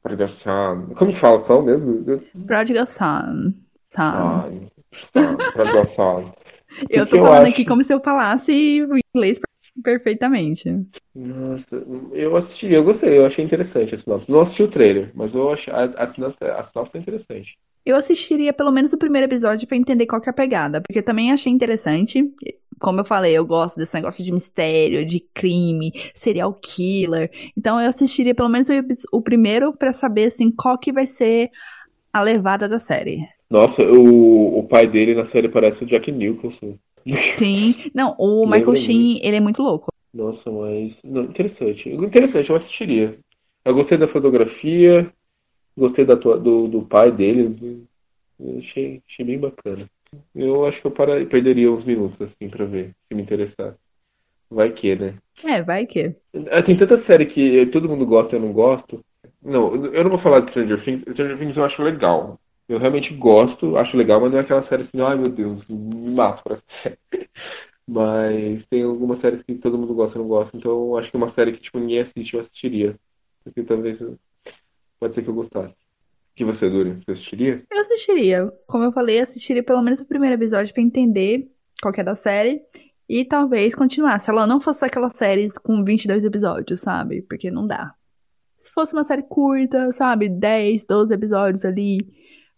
Prodigal Son. Como que fala Son mesmo? Eu- Prodigal Son. Son. Prodigal Son. Eu tô eu falando acho- aqui como se eu falasse o inglês perfeitamente. Nossa, eu assistiria, eu gostei, eu achei interessante a sinopse. Não assisti o trailer, mas eu achei, a, a, sinopse, a sinopse é interessante. Eu assistiria pelo menos o primeiro episódio pra entender qual que é a pegada, porque eu também achei interessante. Como eu falei, eu gosto desse negócio de mistério, de crime, serial killer. Então eu assistiria pelo menos o, o primeiro pra saber assim qual que vai ser a levada da série. Nossa, o, o pai dele na série parece o Jack Nicholson. Sim, não, o Lembra Michael Sheen, ele é muito louco. Nossa, mas. Não, interessante. Interessante, eu assistiria. Eu gostei da fotografia, gostei da tua- do, do pai dele. Achei, achei bem bacana. Eu acho que eu para, perderia uns minutos assim pra ver, se me interessasse. Vai que, né? É, vai que. Ah, Tem tanta série que todo mundo gosta e eu não gosto. Não, eu não vou falar de Stranger Things. Stranger Things eu acho legal. Eu realmente gosto, acho legal, mas não é aquela série assim, ai meu Deus, me mato pra essa série. Mas tem algumas séries que todo mundo gosta e não gosta, então acho que uma série que tipo, ninguém assiste, eu assistiria. Porque talvez pode ser que eu gostasse. Que você, Duri? Você assistiria? Eu assistiria. Como eu falei, assistiria pelo menos o primeiro episódio pra entender qual é da série. E talvez continuar. Se ela não fosse aquelas séries com 22 episódios, sabe? Porque não dá. Se fosse uma série curta, sabe? 10, 12 episódios ali,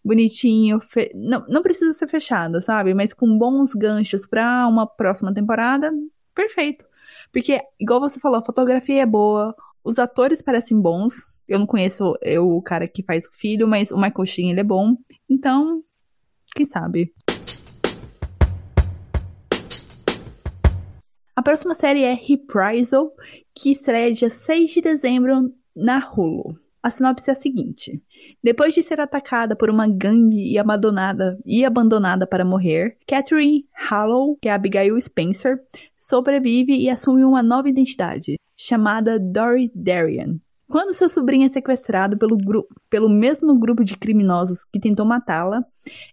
bonitinho. fe- Não, não precisa ser fechada, sabe? Mas com bons ganchos pra uma próxima temporada, perfeito. Porque, igual você falou, a fotografia é boa, os atores parecem bons. Eu não conheço eu, o cara que faz o filho, mas o Michael Sheen, ele é bom. Então, quem sabe? A próxima série é Reprisal, que estreia dia 6 de dezembro na Hulu. A sinopse é a seguinte: depois de ser atacada por uma gangue e abandonada e abandonada para morrer, Catherine Hallow, que é Abigail Spencer, sobrevive e assume uma nova identidade, chamada Dory Darien. Quando seu sobrinho é sequestrado pelo, pelo mesmo grupo de criminosos que tentou matá-la,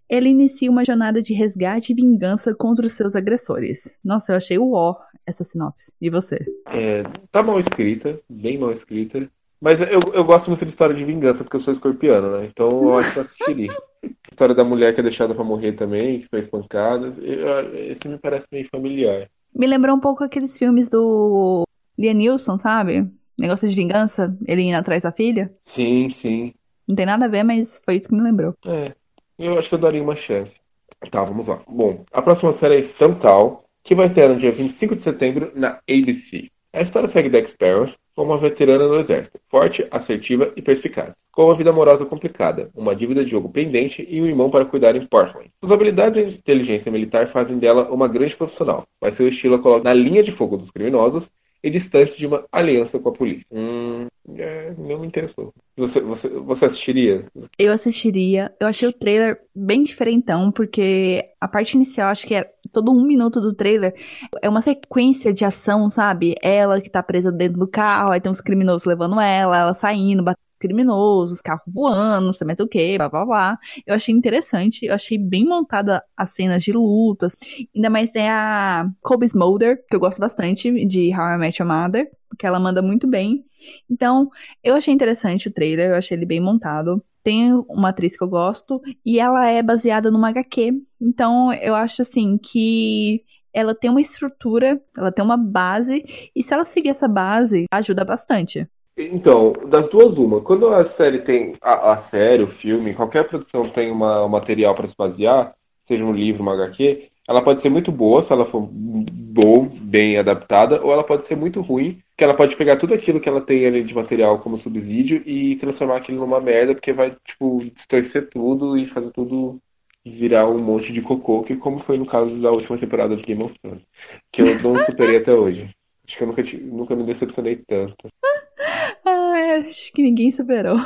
ele inicia uma jornada de resgate e vingança contra os seus agressores. Nossa, eu achei o ó essa sinopse. E você? É, tá mal escrita, bem mal escrita. Mas eu, eu gosto muito de história de vingança, porque eu sou escorpiano, né? Então eu acho que eu assistiria. história da mulher que é deixada pra morrer também, que fez pancadas. Esse me parece meio familiar. Me lembrou um pouco aqueles filmes do Liam Neeson, sabe? Negócio de vingança, ele indo atrás da filha. Sim, sim. Não tem nada a ver, mas foi isso que me lembrou. É, eu acho que eu daria uma chance. Tá, vamos lá. Bom, a próxima série é Stantal, que vai estrear no dia 25 de setembro na ABC. A história segue Dex Sparrows como uma veterana no exército, forte, assertiva e perspicaz, com uma vida amorosa complicada, uma dívida de jogo pendente e um irmão para cuidar em Portland. Suas habilidades em inteligência militar fazem dela uma grande profissional, mas seu estilo a coloca na linha de fogo dos criminosos e distante de uma aliança com a polícia. Hum, é, não me interessou. Você, você, você assistiria? Eu assistiria. Eu achei o trailer bem diferentão, porque a parte inicial, acho que é todo um minuto do trailer, é uma sequência de ação, sabe? Ela que tá presa dentro do carro, aí tem uns criminosos levando ela, ela saindo, batendo criminosos, carro voando, não sei mais o que, blá blá blá. Eu achei interessante, eu achei bem montada as cenas de lutas. Ainda mais tem a Kobe Smolder, que eu gosto bastante de How I Met Your Mother, que ela manda muito bem. Então, eu achei interessante o trailer, eu achei ele bem montado. Tem uma atriz que eu gosto e ela é baseada numa HQ. Então, eu acho assim que ela tem uma estrutura, ela tem uma base, e se ela seguir essa base, ajuda bastante. Então, das duas, uma. Quando a série tem. A, a série, o filme, qualquer produção tem uma, um material para se basear, seja um livro, uma HQ, ela pode ser muito boa se ela for boa, bem adaptada, ou ela pode ser muito ruim, que ela pode pegar tudo aquilo que ela tem ali de material como subsídio e transformar aquilo numa merda, porque vai, tipo, distorcer tudo e fazer tudo virar um monte de cocô, que como foi no caso da última temporada de Game of Thrones, que eu não superei até hoje. Acho que eu nunca, nunca me decepcionei tanto. Acho que ninguém superou.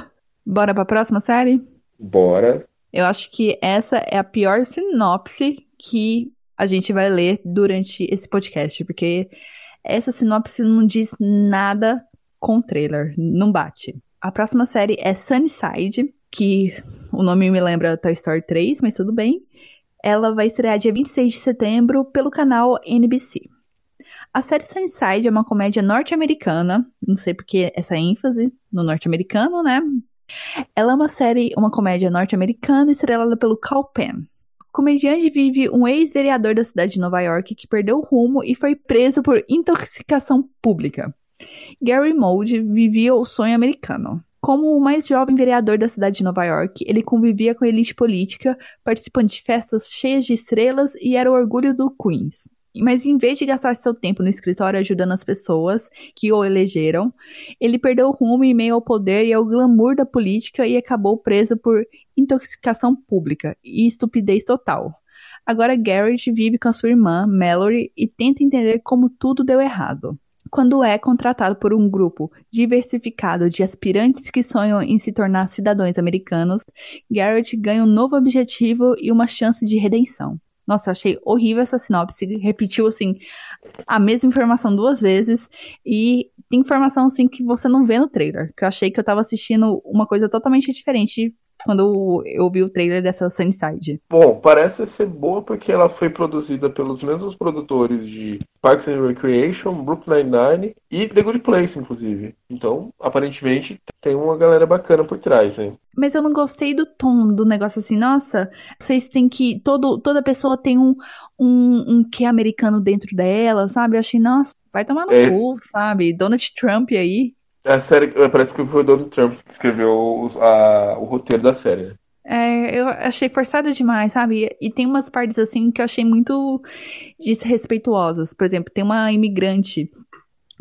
Bora pra próxima série? Bora. Eu acho que essa é a pior sinopse que a gente vai ler durante esse podcast, porque essa sinopse não diz nada com o trailer, não bate. A próxima série é Sunnyside, que o nome me lembra Toy Story 3, mas tudo bem. Ela vai estrear dia 26 de setembro pelo canal NBC. A série Sunnyside é uma comédia norte-americana, não sei porque essa ênfase no norte-americano, né? Ela é uma série, uma comédia norte-americana estrelada pelo Cal Penn. O comediante vive um ex-vereador da cidade de Nova York que perdeu o rumo e foi preso por intoxicação pública. Gary Mold vivia o sonho americano. Como o mais jovem vereador da cidade de Nova York, ele convivia com a elite política, participando de festas cheias de estrelas e era o orgulho do Queens. Mas em vez de gastar seu tempo no escritório ajudando as pessoas que o elegeram, ele perdeu o rumo em meio ao poder e ao glamour da política e acabou preso por intoxicação pública e estupidez total. Agora Garrett vive com a sua irmã, Mallory, e tenta entender como tudo deu errado. Quando é contratado por um grupo diversificado de aspirantes que sonham em se tornar cidadãos americanos, Garrett ganha um novo objetivo e uma chance de redenção. Nossa, eu achei horrível essa sinopse. Repetiu, assim, a mesma informação duas vezes. E tem informação, assim, que você não vê no trailer. Que eu achei que eu tava assistindo uma coisa totalmente diferente quando eu vi o trailer dessa Sunnyside. Bom, parece ser boa porque ela foi produzida pelos mesmos produtores de Parks and Recreation, Brooklyn Nine-Nine e The Good Place, inclusive. Então, aparentemente, tem uma galera bacana por trás, hein? Mas eu não gostei do tom do negócio assim, nossa, vocês têm que. Todo, toda pessoa tem um, um, um que americano dentro dela, sabe? Eu achei, nossa, vai tomar no é. cu, sabe? Donald Trump aí. A série, parece que foi o Donald Trump que escreveu o, a, o roteiro da série. É, eu achei forçado demais, sabe? E tem umas partes assim que eu achei muito desrespeituosas. Por exemplo, tem uma imigrante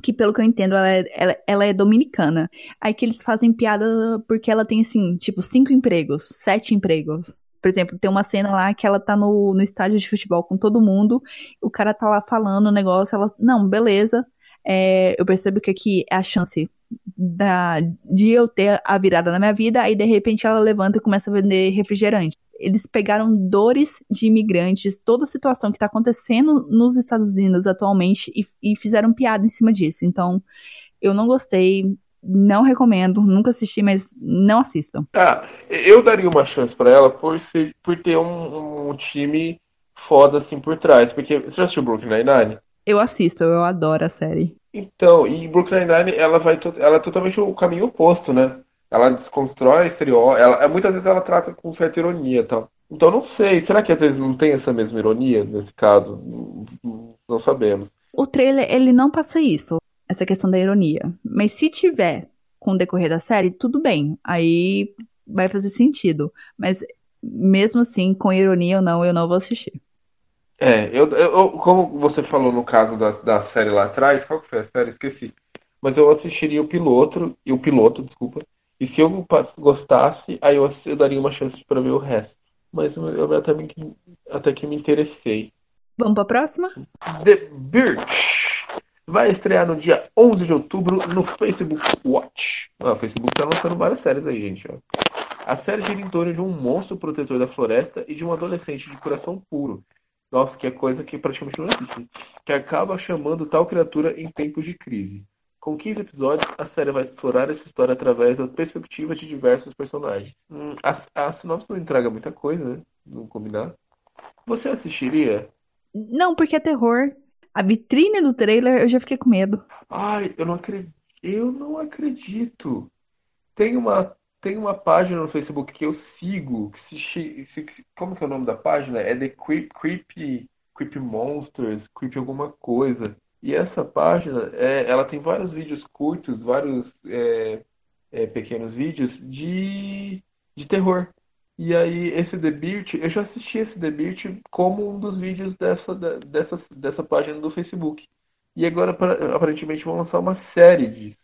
que, pelo que eu entendo, ela é, ela, ela é dominicana. Aí que eles fazem piada porque ela tem, assim, tipo, cinco empregos, sete empregos. Por exemplo, tem uma cena lá que ela tá no, no estádio de futebol com todo mundo, o cara tá lá falando o negócio, ela, não, beleza, é, eu percebo que aqui é a chance da, de eu ter a virada na minha vida, aí de repente ela levanta e começa a vender refrigerante. Eles pegaram dores de imigrantes, toda a situação que está acontecendo nos Estados Unidos atualmente e, e fizeram piada em cima disso. Então, eu não gostei, não recomendo, nunca assisti, mas não assistam. Ah, eu daria uma chance para ela por, ser, por ter um, um, time foda assim por trás. Porque você já assistiu Brooklyn Nine-Nine? Eu assisto, eu adoro a série. Então, e Brooklyn Nine-Nine, ela vai ela é totalmente o caminho oposto, né? Ela desconstrói estereótipo, ela muitas vezes ela trata com certa ironia, tal. Então não sei, será que às vezes não tem essa mesma ironia nesse caso? Não sabemos. O trailer ele não passa isso, essa questão da ironia. Mas se tiver com o decorrer da série, tudo bem. Aí vai fazer sentido. Mas mesmo assim, com ironia ou não, eu não vou assistir. É, eu, eu, como você falou no caso da, da série lá atrás, qual que foi a série? Esqueci. Mas eu assistiria o piloto, e o piloto, desculpa. E se eu gostasse, aí eu, eu daria uma chance para ver o resto. Mas eu, eu até, me, até que me interessei. Vamos pra próxima? The Birch vai estrear no dia 11 de outubro no Facebook Watch. Ah, o Facebook tá lançando várias séries aí, gente. Ó. A série gira em torno de um monstro protetor da floresta e de um adolescente de coração puro nossa, que é coisa que praticamente não existe. Que acaba chamando tal criatura em tempos de crise. Com 15 episódios, a série vai explorar essa história através da perspectiva de diversos personagens. Hum, a, a sinopse não entrega muita coisa, né? Não combinar. Você assistiria? Não, porque é terror. A vitrine do trailer eu já fiquei com medo. Ai, eu não acredito. Eu não acredito. Tem uma tem uma página no Facebook que eu sigo, que se, se como que é o nome da página? É The Creep, Creepy, Creepy Monsters, Creepy alguma coisa. E essa página, é, ela tem vários vídeos curtos, vários é, é, pequenos vídeos de, de terror. E aí, esse debut, eu já assisti esse debut como um dos vídeos dessa, dessa, dessa página do Facebook. E agora, aparentemente, vão lançar uma série disso.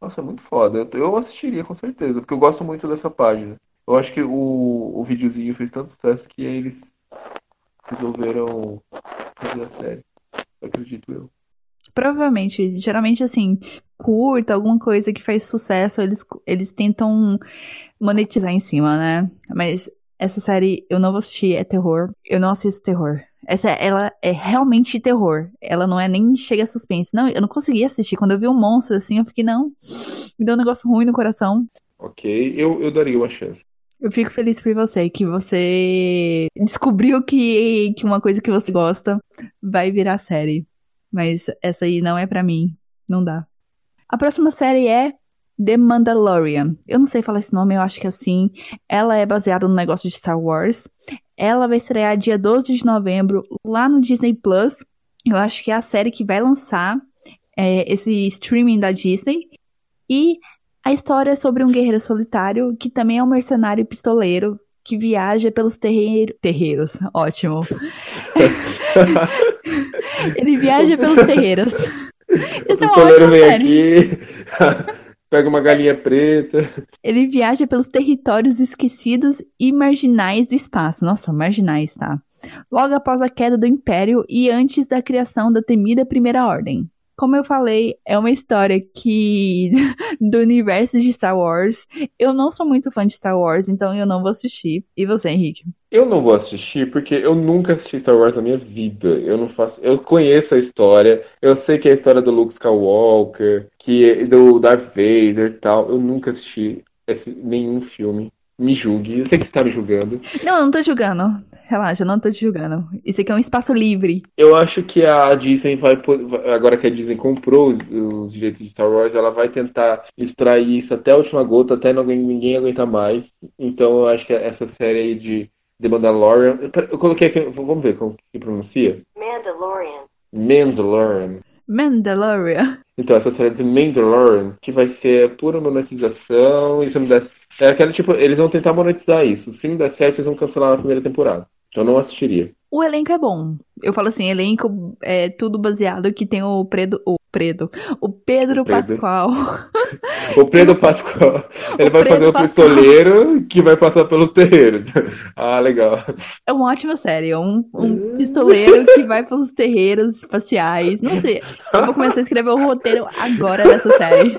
Nossa, é muito foda. Eu assistiria com certeza, porque eu gosto muito dessa página. Eu acho que o, o videozinho fez tanto sucesso que eles resolveram fazer a série. Acredito eu. Provavelmente, geralmente assim, curta, alguma coisa que faz sucesso, eles, eles tentam monetizar em cima, né? Mas essa série eu não vou assistir, é terror. Eu não assisto terror. Essa, ela é realmente terror. Ela não é nem chega a suspense. Não, eu não consegui assistir. Quando eu vi um monstro assim, eu fiquei, não. Me deu um negócio ruim no coração. Ok, eu, eu daria uma chance. Eu fico feliz por você, que você descobriu que, que uma coisa que você gosta vai virar série. Mas essa aí não é para mim. Não dá. A próxima série é The Mandalorian. Eu não sei falar esse nome, eu acho que é assim. Ela é baseada no negócio de Star Wars. Ela vai estrear dia 12 de novembro lá no Disney Plus. Eu acho que é a série que vai lançar é, esse streaming da Disney. E a história é sobre um guerreiro solitário que também é um mercenário pistoleiro que viaja pelos terreiro... terreiros. Ótimo. Ele viaja pelos terreiros. o pistoleiro vem aqui. Pega uma galinha preta. Ele viaja pelos territórios esquecidos e marginais do espaço. Nossa, marginais, tá? Logo após a queda do Império e antes da criação da temida Primeira Ordem. Como eu falei, é uma história que do universo de Star Wars. Eu não sou muito fã de Star Wars, então eu não vou assistir. E você, Henrique? Eu não vou assistir porque eu nunca assisti Star Wars na minha vida. Eu não faço, eu conheço a história, eu sei que é a história do Luke Skywalker, que é do Darth Vader e tal. Eu nunca assisti esse, nenhum filme. Me julgue. Eu sei que você tá me julgando. Não, eu não tô julgando. Relaxa, eu não tô te julgando. Isso aqui é um espaço livre. Eu acho que a Disney vai. Agora que a Disney comprou os, os direitos de Star Wars, ela vai tentar extrair isso até a última gota, até não, ninguém aguentar mais. Então eu acho que essa série aí de The Mandalorian. Eu coloquei aqui. Vamos ver como que pronuncia. Mandalorian. Mandalorian. Mandalorian. Então, essa série de Mandalorian, que vai ser pura monetização, e se não der. É aquela tipo, eles vão tentar monetizar isso. Se não der certo, eles vão cancelar a primeira temporada. Eu não assistiria. O elenco é bom. Eu falo assim, elenco é tudo baseado que tem o Predo, o O Pedro, o Pedro. Pascoal. o Pedro Pascoal. Ele o vai Pedro fazer o pistoleiro que vai passar pelos terreiros. Ah, legal. É uma ótima série, um, um pistoleiro que vai pelos terreiros espaciais. Não sei. Eu vou começar a escrever o roteiro agora dessa série.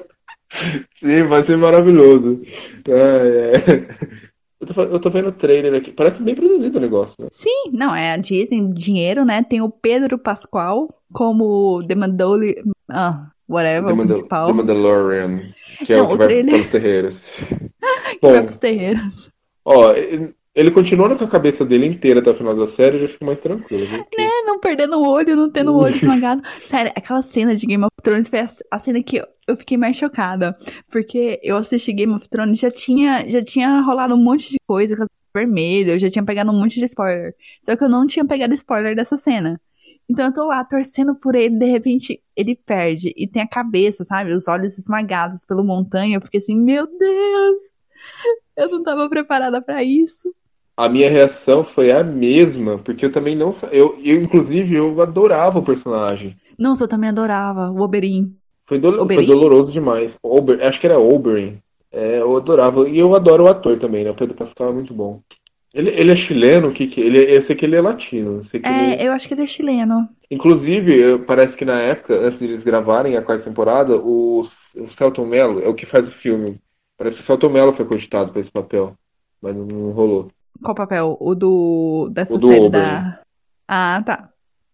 Sim, vai ser maravilhoso. É, é. Eu tô, eu tô vendo o trailer aqui. Parece bem produzido o negócio, né? Sim, não, é a Disney, dinheiro, né? Tem o Pedro Pascoal como The Mandoli... Ah, whatever, The, Mandal principal. The Mandalorian, que é Não, o que o vai trailer- pelos terreiros. Que vai Bom, pros terreiros. ó, ele continuando com a cabeça dele inteira até o final da série, eu já fico mais tranquilo? Porque- É, não perdendo o olho, não tendo o olho esmagado. Sério, aquela cena de Game of Thrones foi a- cena que eu- fiquei mais chocada. Porque eu assisti Game of Thrones, já tinha, já tinha rolado um monte de coisa com as vermelho, eu já tinha pegado um monte de spoiler. Só que eu não tinha pegado spoiler dessa cena. Então eu tô lá torcendo por ele, de repente ele perde. E tem a cabeça, sabe? Os olhos esmagados pelo montanha. Eu fiquei assim, meu Deus! Eu não tava preparada pra isso. A minha reação foi a mesma, porque eu também não. Eu, eu inclusive, eu adorava o personagem. Nossa, eu também adorava o Oberyn. Foi, do- foi Oberyn? doloroso demais. Ober, acho que era Oberyn. É, eu adorava. E eu adoro o ator também, né? O Pedro Pascal é muito bom. Ele, ele é chileno, que, que ele, eu sei que ele é latino. eu que ele- É, eu acho que ele é chileno. Inclusive, parece que na época, antes de eles gravarem a quarta temporada, o, o Celton Mello é o que faz o filme. Parece que o Celton Mello foi cogitado para esse papel, mas não rolou. Qual papel? O do. dessa O do série Oberyn. da. Ah, tá.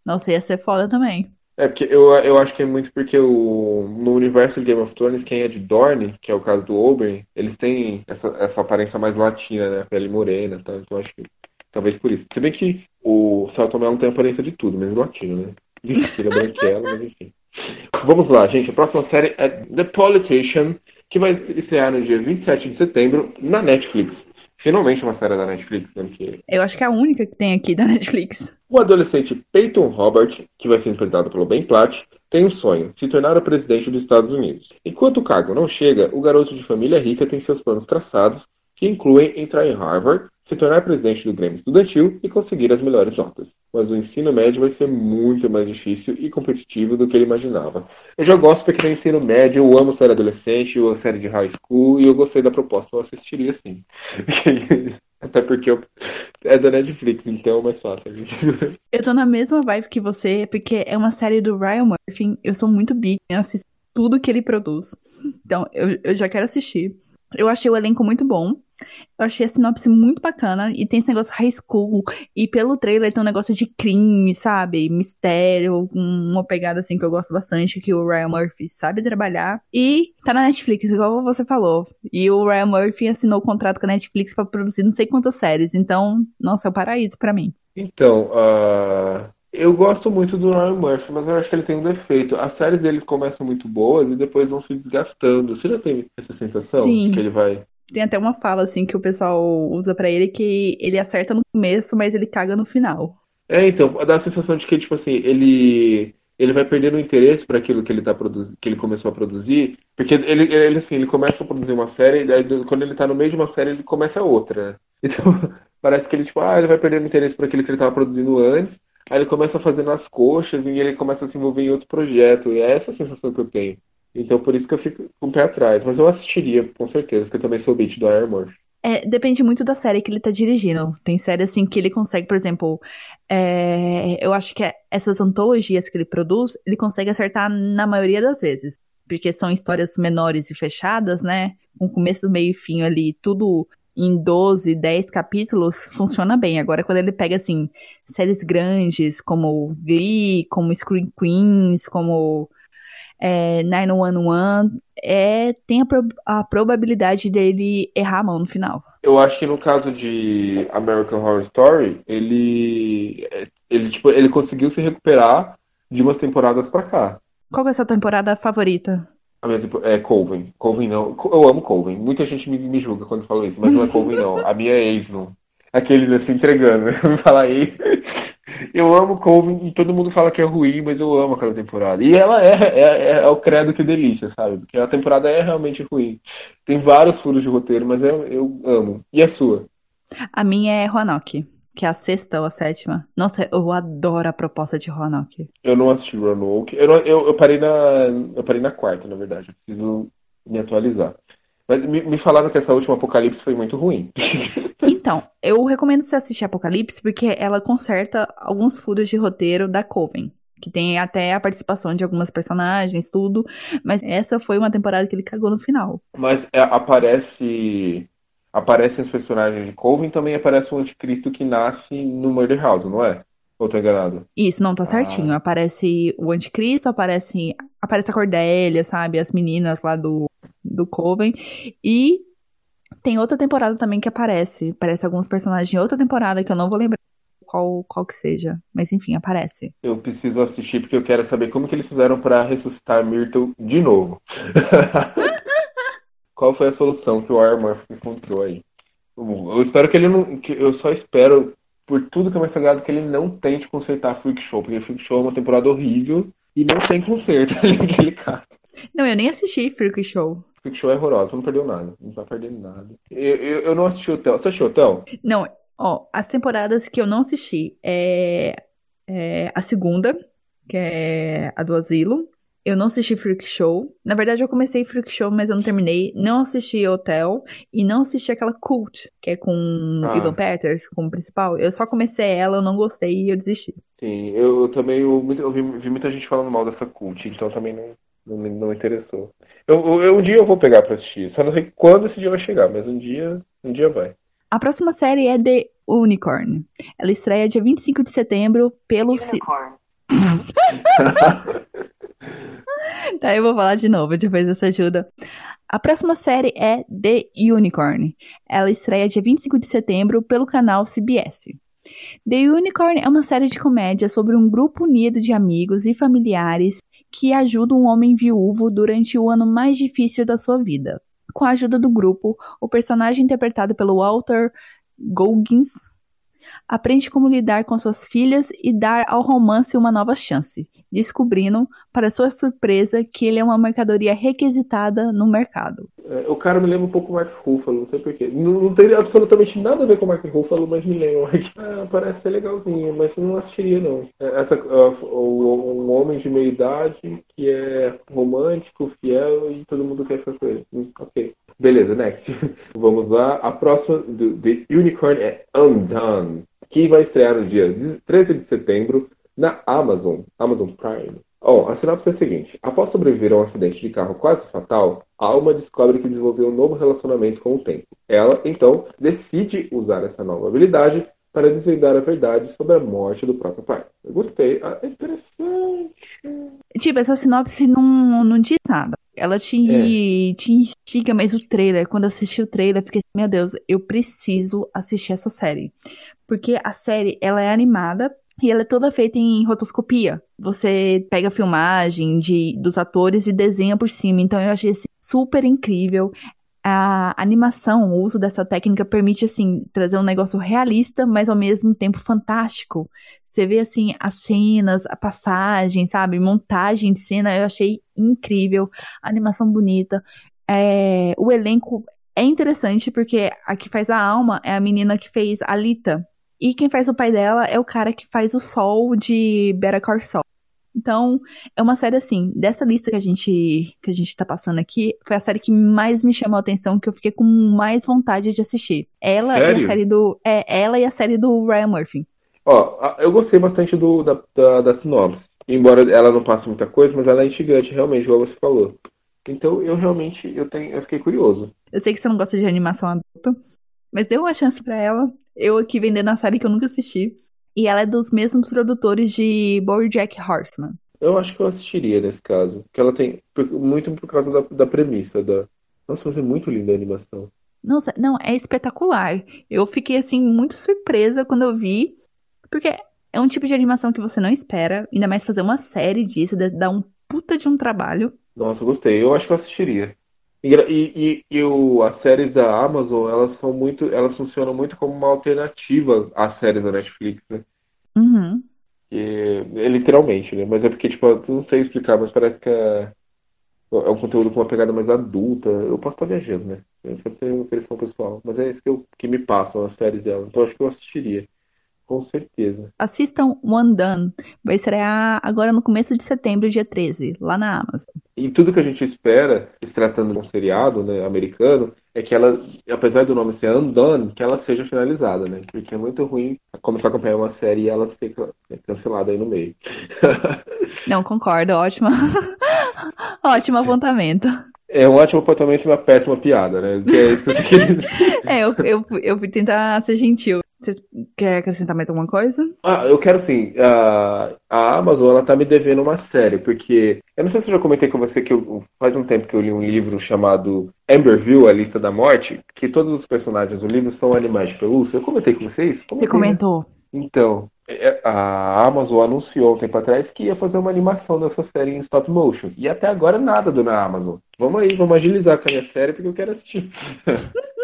Nossa, ia ser foda também. É, porque eu, eu acho que é muito porque o, no universo de Game of Thrones, quem é de Dorne, que é o caso do Oberyn, eles têm essa, essa aparência mais latina, né? Pele morena e tal. Então acho que talvez por isso. Se bem que o Celton Mello tem aparência de tudo, menos latino, né? Ele é branquelo, mas enfim. Vamos lá, gente. A próxima série é The Politician, que vai estrear no dia 27 de setembro na Netflix. Finalmente uma série da Netflix, né? Porque Eu acho que é a única que tem aqui da Netflix. o adolescente Peyton Robert, que vai ser interpretado pelo Ben Platt, tem um sonho, se tornar o presidente dos Estados Unidos. Enquanto o cargo não chega, o garoto de família rica tem seus planos traçados, que incluem entrar em Harvard, se tornar presidente do Grêmio Estudantil e conseguir as melhores notas. Mas o ensino médio vai ser muito mais difícil e competitivo do que ele imaginava. Eu já gosto porque no ensino médio, eu amo série adolescente, eu amo série de high school, e eu gostei da proposta, eu assistiria sim. Até porque eu- é da Netflix, então é mais fácil. Eu tô na mesma vibe que você, porque é uma série do Ryan Murphy. Eu sou muito big, eu assisto tudo que ele produz. Então, eu, eu já quero assistir. Eu achei o elenco muito bom. Eu achei a sinopse muito bacana. E tem esse negócio high school. E pelo trailer tem um negócio de crime, sabe? Mistério. Uma pegada assim que eu gosto bastante. Que o Ryan Murphy sabe trabalhar. E tá na Netflix, igual você falou. E o Ryan Murphy assinou o contrato com a Netflix pra produzir não sei quantas séries. Então, nossa, é o paraíso pra mim. Então, ah, eu gosto muito do Ryan Murphy, mas eu acho que ele tem um defeito. As séries dele começam muito boas e depois vão se desgastando. Você já teve essa sensação Sim. que ele vai. Tem até uma fala assim que o pessoal usa pra ele que ele acerta no começo, mas ele caga no final. É, então, dá a sensação de que, tipo assim, ele ele vai perdendo o interesse para aquilo que ele tá produzindo, que ele começou a produzir, porque ele, ele assim, ele começa a produzir uma série, e daí, quando ele tá no meio de uma série, ele começa outra? Então, parece que ele, tipo, ah, ele vai perdendo interesse por aquilo que ele tava produzindo antes, aí ele começa a fazer nas coxas e ele começa a se envolver em outro projeto, e é essa a sensação que eu tenho. Então, por isso que eu fico com o pé atrás, mas eu assistiria, com certeza, porque eu também sou beat do Iron Murphy. É, depende muito da série que ele tá dirigindo. Tem série assim que ele consegue, por exemplo, é, eu acho que é- essas antologias que ele produz, ele consegue acertar na maioria das vezes. Porque são histórias menores e fechadas, né? Com começo, meio e fim ali, tudo em 12, 10 capítulos, funciona bem. Agora, quando ele pega, assim, séries grandes, como Glee, como Screen Queens, como é, 911, é, tem a, a probabilidade dele errar a mão no final. Eu acho que no caso de American Horror Story, ele, ele, tipo, ele conseguiu se recuperar de umas temporadas pra cá. Qual é a sua temporada favorita? A minha tempo- é Coven. Coven não. Eu amo Coven. Muita gente me, me julga quando falo isso, mas não é Coven não. A minha é ex não. Aqueles assim entregando. Me fala aí. Eu amo Coven e todo mundo fala que é ruim, mas eu amo aquela temporada. E ela é, é, é, é o credo que delícia, sabe? Porque a temporada é realmente ruim. Tem vários furos de roteiro, mas eu, eu amo. E a sua? A minha é Roanoke, que é a sexta ou a sétima. Nossa, eu adoro a proposta de Roanoke. Eu não assisti Roanoke. Eu, não- eu, eu parei na, eu parei na quarta, na verdade. Eu preciso me atualizar. Mas me, me falaram que essa última Apocalipse foi muito ruim. Então, eu recomendo você assistir Apocalipse porque ela conserta alguns furos de roteiro da Coven. Que tem até a participação de algumas personagens, tudo. Mas essa foi uma temporada que ele cagou no final. Mas é, aparece. Aparecem os personagens de Coven também aparece o anticristo que nasce no Murder House, não é? Ou tô enganado? Isso, não, tá certinho. Ah. Aparece o anticristo, aparece, aparece a Cordélia, sabe? As meninas lá do, do Coven. E tem outra temporada também que aparece. Aparece alguns personagens de outra temporada que eu não vou lembrar qual, qual que seja. Mas enfim, aparece. Eu preciso assistir porque eu quero saber como que eles fizeram para ressuscitar Myrtle de novo. qual foi a solução que o Murphy encontrou aí? Eu espero que ele não. Que eu só espero, por tudo que é mais sagrado, que ele não tente consertar Freak Show, porque Freak Show é uma temporada horrível e não tem conserto ali naquele caso. Não, eu nem assisti Freak Show. Freak Show é horrorosa, não perdeu nada. Não tá perdendo nada. Eu, eu, eu não assisti o Hotel. Você assistiu o Hotel? Não, Ó, as temporadas que eu não assisti é, é a segunda, que é a do Asilo. Eu não assisti Freak Show. Na verdade, eu comecei Freak Show, mas eu não terminei. Não assisti Hotel e não assisti aquela Cult, que é com ah. Ivan Peters como principal. Eu só comecei ela, eu não gostei e eu desisti. Sim, eu, também eu, eu vi, vi, muita gente falando mal dessa Cult, então também não, não, me, não me interessou. Eu, eu, um dia eu vou pegar pra assistir. Só não sei quando esse dia vai chegar, mas um dia, um dia vai. A próxima série é The Unicorn. Ela estreia dia 25 de setembro pelo... Unicorn. tá, eu vou falar de novo depois dessa ajuda. A próxima série é The Unicorn. Ela estreia dia 25 de setembro pelo canal CBS. The Unicorn é uma série de comédia sobre um grupo unido de amigos e familiares que ajuda um homem viúvo durante o ano mais difícil da sua vida. Com a ajuda do grupo, o personagem interpretado pelo Walter Goggins aprende como lidar com suas filhas e dar ao romance uma nova chance, descobrindo, para sua surpresa, que ele é uma mercadoria requisitada no mercado. É, o cara me lembra um pouco o Mark Ruffalo, não sei porquê. Não, não tem absolutamente nada a ver com o Mark Ruffalo, mas me lembra. Ah, parece ser legalzinho, mas eu não assistiria, não. É, essa, um homem de meia idade que é romântico, fiel e todo mundo quer ficar com ele. Hum, ok. Beleza, next. Vamos lá. A próxima do The Unicorn é Undone, que vai estrear no dia 13 de setembro na Amazon, Amazon Prime. Bom, a sinopse é a seguinte: após sobreviver a um acidente de carro quase fatal, Alma descobre que desenvolveu um novo relacionamento com o tempo. Ela, então, decide usar essa nova habilidade para desvendar a verdade sobre a morte do próprio pai. Eu gostei. Ah, é interessante. Tipo, essa sinopse não, não diz nada. Ela te, é. te instiga, mas o trailer, quando eu assisti o trailer, eu fiquei assim, meu Deus, eu preciso assistir essa série. Porque a série, ela é animada e ela é toda feita em rotoscopia. Você pega a filmagem de, dos atores e desenha por cima. Então eu achei assim, super incrível a animação, o uso dessa técnica permite, assim, trazer um negócio realista, mas ao mesmo tempo fantástico. Você vê, assim, as cenas, a passagem, sabe? Montagem de cena, eu achei incrível. A animação bonita. É, o elenco é interessante porque a que faz a alma é a menina que fez a Lita. E quem faz o pai dela é o cara que faz o Sol de Better Call Saul. Então, é uma série assim, dessa lista que a gente que a gente tá passando aqui, foi a série que mais me chamou a atenção, que eu fiquei com mais vontade de assistir. Ela Sério? e a série do é ela e a série do Ryan Murphy. Ó, eu gostei bastante do da, da, da sinopse. Embora ela não passe muita coisa, mas ela é instigante, realmente, igual você falou. Então, eu realmente eu tenho eu fiquei curioso. Eu sei que você não gosta de animação adulta, mas deu uma chance para ela. Eu aqui vendendo a série que eu nunca assisti. E ela é dos mesmos produtores de BoJack Horseman. Eu acho que eu assistiria nesse caso. Que ela tem. Muito por causa da, da premissa. Da... Nossa, mas é muito linda a animação. Nossa, não, é espetacular. Eu fiquei, assim, muito surpresa quando eu vi. Porque é um tipo de animação que você não espera. Ainda mais fazer uma série disso, dá um puta de um trabalho. Nossa, gostei. Eu acho que eu assistiria. E, e, e, o, as séries da Amazon, elas são muito, elas funcionam muito como uma alternativa às séries da Netflix, né? Uhum. E, é, literalmente, né? Mas é porque, tipo, eu não sei explicar, mas parece que é, é um conteúdo com uma pegada mais adulta. Eu posso estar viajando, né? Pode ser uma impressão pessoal. Mas é isso que, eu, que me passam as séries dela. Então acho que eu assistiria. Com certeza. Assistam One Done. Vai estrear agora no começo de setembro, dia 13, lá na Amazon. E tudo que a gente espera, se tratando de um seriado né, americano, é que ela, apesar do nome ser Undone, que ela seja finalizada, né? Porque é muito ruim começar a acompanhar uma série e ela ser cancelada aí no meio. Não, concordo, ótima. ótimo apontamento. É um ótimo apontamento e uma péssima piada, né? É isso que você É, eu, eu, eu fui tentar ser gentil. Você quer acrescentar mais alguma coisa? Ah, eu quero sim. A, a Amazon, ela tá me devendo uma série, porque... Eu não sei se eu já comentei com você que eu, faz um tempo que eu li um livro chamado Amberville, A Lista da Morte, que todos os personagens do livro são animais de pelúcia. Eu comentei com vocês? Comentei, você comentou. Né? Então, é, a Amazon anunciou um tempo atrás que ia fazer uma animação dessa série em stop motion. E até agora nada do na Amazon. Vamos aí, vamos agilizar com a minha série porque eu quero assistir.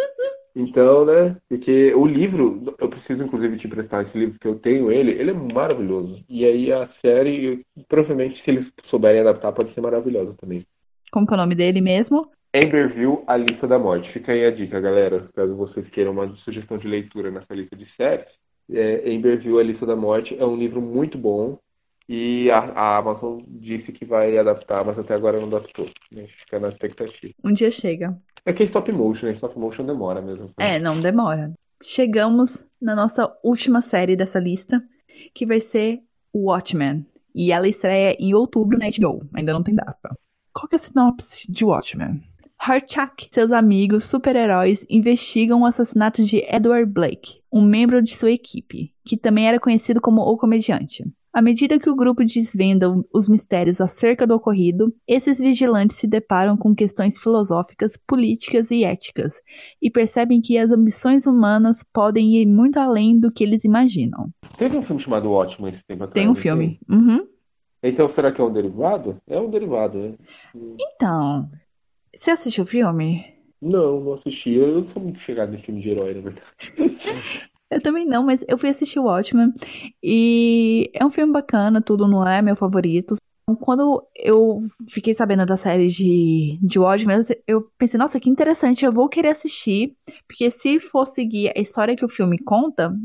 então, né? Porque o livro, eu preciso inclusive te emprestar esse livro que eu tenho ele, ele é maravilhoso. E aí a série, provavelmente, se eles souberem adaptar, pode ser maravilhosa também. Como que é o nome dele mesmo? Amberville, A Lista da Morte. Fica aí a dica, galera. Caso vocês queiram uma sugestão de leitura nessa lista de séries, é, Amberville, A Lista da Morte, é um livro muito bom e a, a, Amazon disse que vai adaptar, mas até agora não adaptou. A gente fica na expectativa. Um dia chega. É que é stop motion, né? Stop motion demora mesmo. É, não demora. Chegamos na nossa última série dessa lista, que vai ser Watchmen. E ela estreia em outubro na HBO. Ainda não tem data. Qual que é a sinopse de Watchmen? Harchak e seus amigos super-heróis investigam o assassinato de Edward Blake, um membro de sua equipe, que também era conhecido como o comediante. À medida que o grupo desvenda os mistérios acerca do ocorrido, esses vigilantes se deparam com questões filosóficas, políticas e éticas, e percebem que as ambições humanas podem ir muito além do que eles imaginam. Teve um filme chamado Ótimo esse tempo atrás. Tem um filme. Uhum. Então, será que é um derivado? É um derivado, né? Então, você assistiu o filme? Não, não assisti. Eu não sou muito chegado em filme de herói, na verdade. eu também não, mas eu fui assistir o Watchmen. E é um filme bacana, tudo não é meu favorito. Quando eu fiquei sabendo da série de, de Watchmen, eu pensei, nossa, que interessante, eu vou querer assistir. Porque se for seguir a história que o filme conta,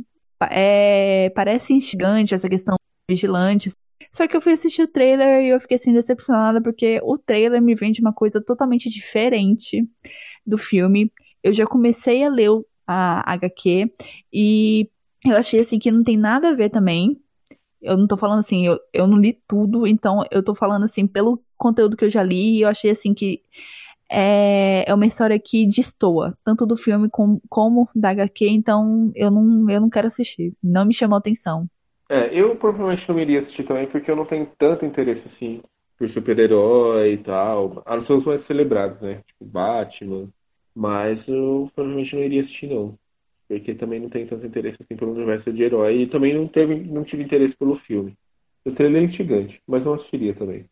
é, parece instigante essa questão de vigilantes só que eu fui assistir o trailer e eu fiquei assim decepcionada porque o trailer me vende uma coisa totalmente diferente do filme. Eu já comecei a ler a HQ e eu achei assim que não tem nada a ver também. Eu não tô falando assim, eu, eu não li tudo, então eu tô falando assim pelo conteúdo que eu já li eu achei assim que é, é uma história que destoa, tanto do filme com, como da HQ, então eu não, eu não quero assistir. Não me chamou atenção. É, eu provavelmente não iria assistir também porque eu não tenho tanto interesse assim por super-herói e tal. A não ser os mais celebrados, né? Tipo Batman. Mas eu provavelmente não iria assistir, não. Porque também não tenho tanto interesse assim pelo universo de herói. E também não, teve, não tive interesse pelo filme. O trailer é instigante, mas não assistiria também.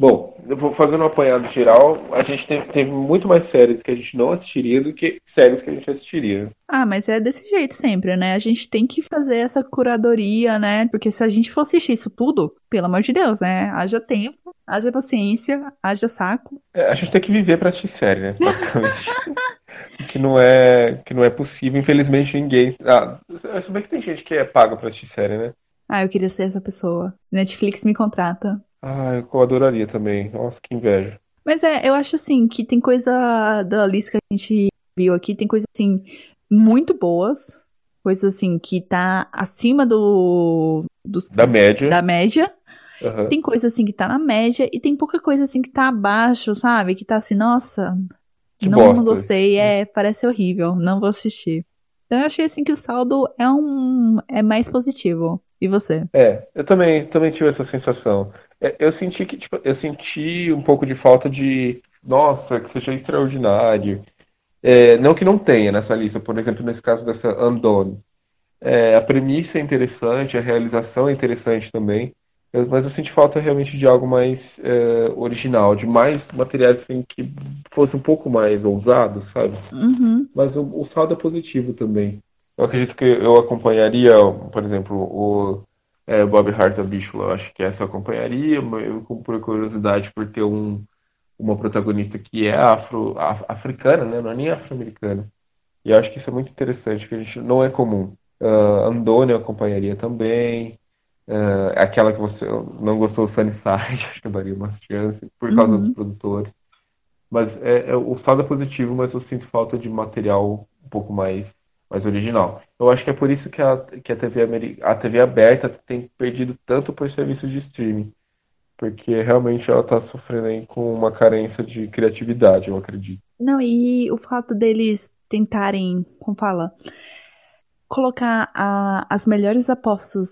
Bom, eu vou fazendo um apanhado geral. A gente teve, teve, muito mais séries que a gente não assistiria do que séries que a gente assistiria. Ah, mas é desse jeito sempre, né? A gente tem que fazer essa curadoria, né? Porque se a gente for assistir isso tudo, pelo amor de Deus, né? Haja tempo, haja paciência, haja saco. É, a gente tem que viver pra assistir série, né? Basicamente. que não é que não é possível, infelizmente ninguém. Ah, se bem que tem gente que é paga pra assistir série, né? Ah, eu queria ser essa pessoa. Netflix me contrata. Ah, eu adoraria também. Nossa, que inveja. Mas é, eu acho assim que tem coisa da lista que a gente viu aqui, tem coisas assim muito boas, coisas assim que tá acima do, do da média. Da média. Uhum. Tem coisa assim que tá na média e tem pouca coisa assim que tá abaixo, sabe? Que tá assim, nossa, que não, não gostei, é, parece horrível, não vou assistir. Então eu achei assim que o saldo é um é mais positivo. E você? É, eu também, também tive essa sensação. É, eu senti que, tipo, eu senti um pouco de falta de, nossa, que seja extraordinário. É, não que não tenha nessa lista, por exemplo, nesse caso dessa Undone. É, a premissa é interessante, a realização é interessante também, mas eu senti falta realmente de algo mais é, original, de mais materiais assim, que fosse um pouco mais ousado, sabe? Uhum. Mas o, o saldo é positivo também. Eu acredito que eu acompanharia, por exemplo, o é, Bob Hart da Bíchola. Eu acho que essa eu acompanharia, eu, por curiosidade por ter um, uma protagonista que é afro, af, africana, né? Não é nem afro-americana. E eu acho que isso é muito interessante, que a gente não é comum. Uh, Andônia eu acompanharia também. Uh, aquela que você não gostou do Sunnyside, acho que eu daria uma chance, por causa uhum. dos produtores. Mas é, é, o saldo é positivo, mas eu sinto falta de material um pouco mais, mais original. Eu acho que é por isso que a, que a, TV, a TV aberta tem perdido tanto por serviços de streaming. Porque realmente ela está sofrendo aí com uma carência de criatividade, eu acredito. Não, e o fato deles tentarem, como fala, colocar a, as melhores apostas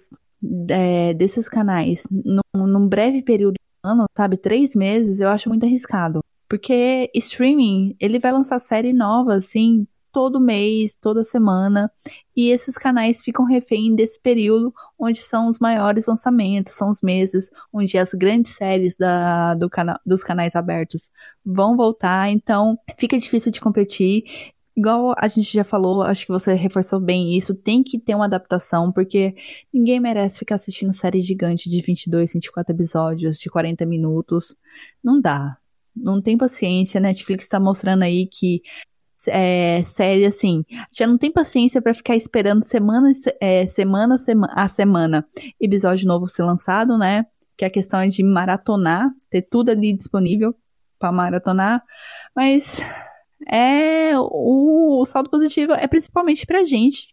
é, desses canais num, num breve período de ano, sabe, três meses, eu acho muito arriscado. Porque streaming, ele vai lançar série nova, assim, todo mês, toda semana, e esses canais ficam refém desse período onde são os maiores lançamentos, são os meses onde as grandes séries da, do cana dos canais abertos vão voltar, então fica difícil de competir igual a gente já falou, acho que você reforçou bem isso, tem que ter uma adaptação, porque ninguém merece ficar assistindo série gigante de 22, 24 episódios, de 40 minutos. Não dá. Não tem paciência. Netflix tá mostrando aí que é, série assim, já não tem paciência para ficar esperando semana, é, semana, semana a semana episódio novo ser lançado, né? Que a questão é de maratonar, ter tudo ali disponível para maratonar, mas é o, o saldo positivo é principalmente pra gente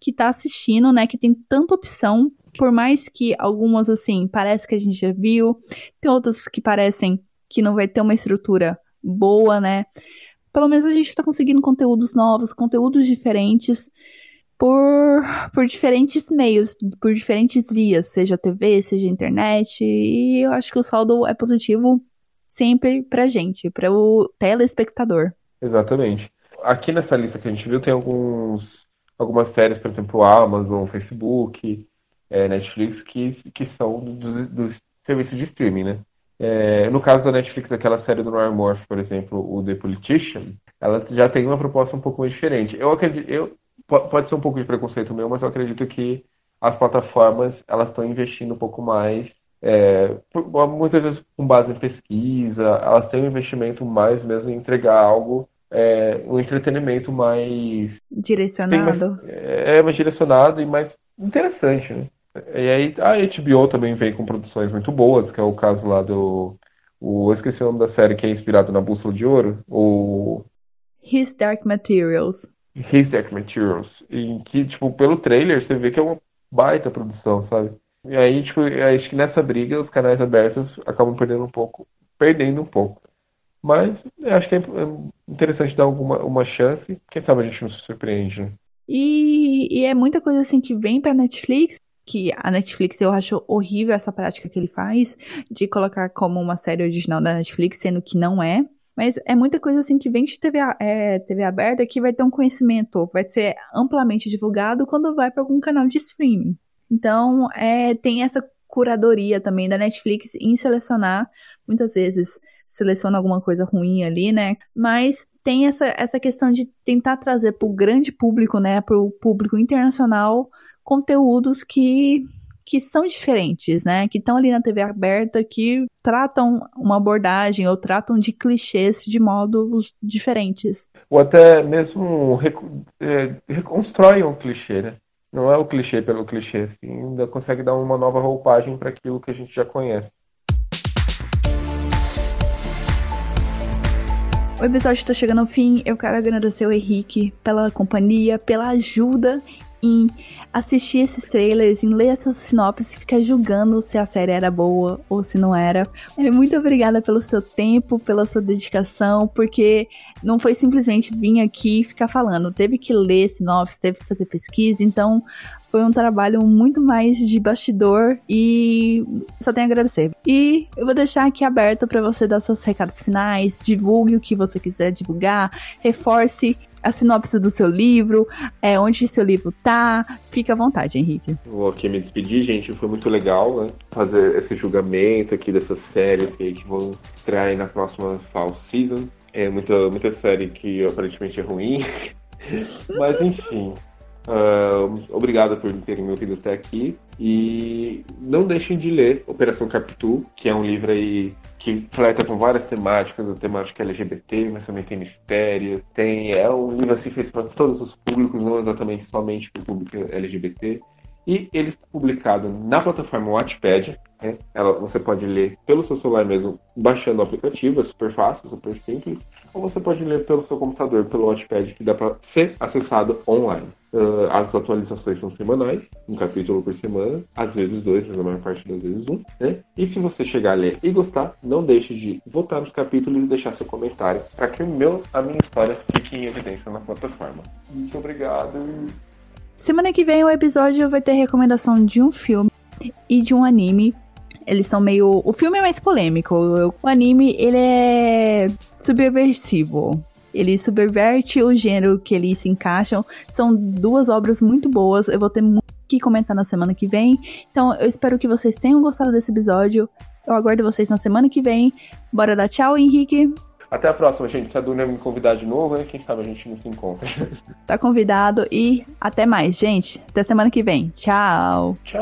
que tá assistindo, né, que tem tanta opção, por mais que algumas assim, parece que a gente já viu, tem outras que parecem que não vai ter uma estrutura boa, né? Pelo menos a gente tá conseguindo conteúdos novos, conteúdos diferentes por, por diferentes meios, por diferentes vias, seja TV, seja internet, e eu acho que o saldo é positivo sempre pra gente, para o telespectador. Exatamente. Aqui nessa lista que a gente viu tem alguns, algumas séries, por exemplo, Amazon, Facebook, é, Netflix, que, que são dos, dos serviços de streaming, né? É, no caso da Netflix, aquela série do Noir Morph, por exemplo, o The Politician, ela já tem uma proposta um pouco mais diferente. Eu acredito, eu, pode ser um pouco de preconceito meu, mas eu acredito que as plataformas elas estão investindo um pouco mais é, muitas vezes com base em pesquisa, elas têm um investimento mais mesmo em entregar algo, é, um entretenimento mais direcionado. Mais, é, mais direcionado e mais interessante, né? E aí a HBO também vem com produções muito boas, que é o caso lá do. O, eu esqueci o nome da série que é inspirado na Bússola de Ouro. O. His Dark Materials. His Dark Materials. Em que, tipo, pelo trailer você vê que é uma baita produção, sabe? E aí, tipo, acho que nessa briga os canais abertos acabam perdendo um pouco, perdendo um pouco. Mas acho que é, interessante dar alguma uma chance. Quem sabe a gente não se surpreende, né? E, e é muita coisa assim que vem pra Netflix, que a Netflix eu acho horrível essa prática que ele faz de colocar como uma série original da Netflix, sendo que não é. Mas é muita coisa assim que vem de TV, é, TV aberta que vai ter um conhecimento, vai ser amplamente divulgado quando vai para algum canal de streaming. Então, é, tem essa curadoria também da Netflix em selecionar, muitas vezes seleciona alguma coisa ruim ali, né? Mas tem essa, essa questão de tentar trazer para o grande público, né, para o público internacional, conteúdos que, que são diferentes, né? Que estão ali na TV aberta, que tratam uma abordagem ou tratam de clichês de modos diferentes. Ou até mesmo rec é, reconstrói um clichê, né? Não é o clichê pelo clichê, assim, ainda consegue dar uma nova roupagem para aquilo que a gente já conhece. O episódio está chegando ao fim. Eu quero agradecer ao Henrique pela companhia, pela ajuda em assistir esses trailers, em ler essas sinopses e ficar julgando se a série era boa ou se não era. É, muito obrigada pelo seu tempo, pela sua dedicação, porque não foi simplesmente vir aqui e ficar falando. Teve que ler sinopse, teve que fazer pesquisa, então foi um trabalho muito mais de bastidor e só tenho a agradecer. E eu vou deixar aqui aberto para você dar seus recados finais, divulgue o que você quiser divulgar, reforce a sinopse do seu livro, é, onde seu livro tá. Fique à vontade, Henrique. Vou aqui me despedir, gente. Foi muito legal, né? Fazer esse julgamento aqui dessas séries que, que vão estrear na próxima Fall Season. É muita, muita série que aparentemente é ruim. Mas enfim. Uh, obrigado por terem me ouvido até aqui. E não deixem de ler Operação Capitu, que é um livro aí que flerta com várias temáticas, a temática LGBT, mas também tem mistério, tem é um livro assim feito para todos os públicos, não exatamente somente para o público LGBT. E ele está publicado na plataforma Wattpad. Né? Ela, você pode ler pelo seu celular mesmo, baixando o aplicativo, é super fácil, super simples. Ou você pode ler pelo seu computador, pelo Wattpad, que dá para ser acessado online. Uh, as atualizações são semanais, um capítulo por semana, às vezes dois, mas na maior parte das vezes um. Né? E se você chegar a ler e gostar, não deixe de votar nos capítulos e deixar seu comentário para que o meu, a minha história fique em evidência na plataforma. Muito obrigado. Semana que vem o episódio vai ter recomendação de um filme e de um anime. Eles são meio. O filme é mais polêmico. O anime ele é subversivo. Ele subverte o gênero que eles se encaixam. São duas obras muito boas. Eu vou ter muito que comentar na semana que vem. Então eu espero que vocês tenham gostado desse episódio. Eu aguardo vocês na semana que vem. Bora dar tchau, Henrique. Até a próxima, gente. Se a Duna me convidar de novo, aí quem sabe a gente não se encontra. Tá convidado e até mais, gente. Até semana que vem. Tchau. Tchau.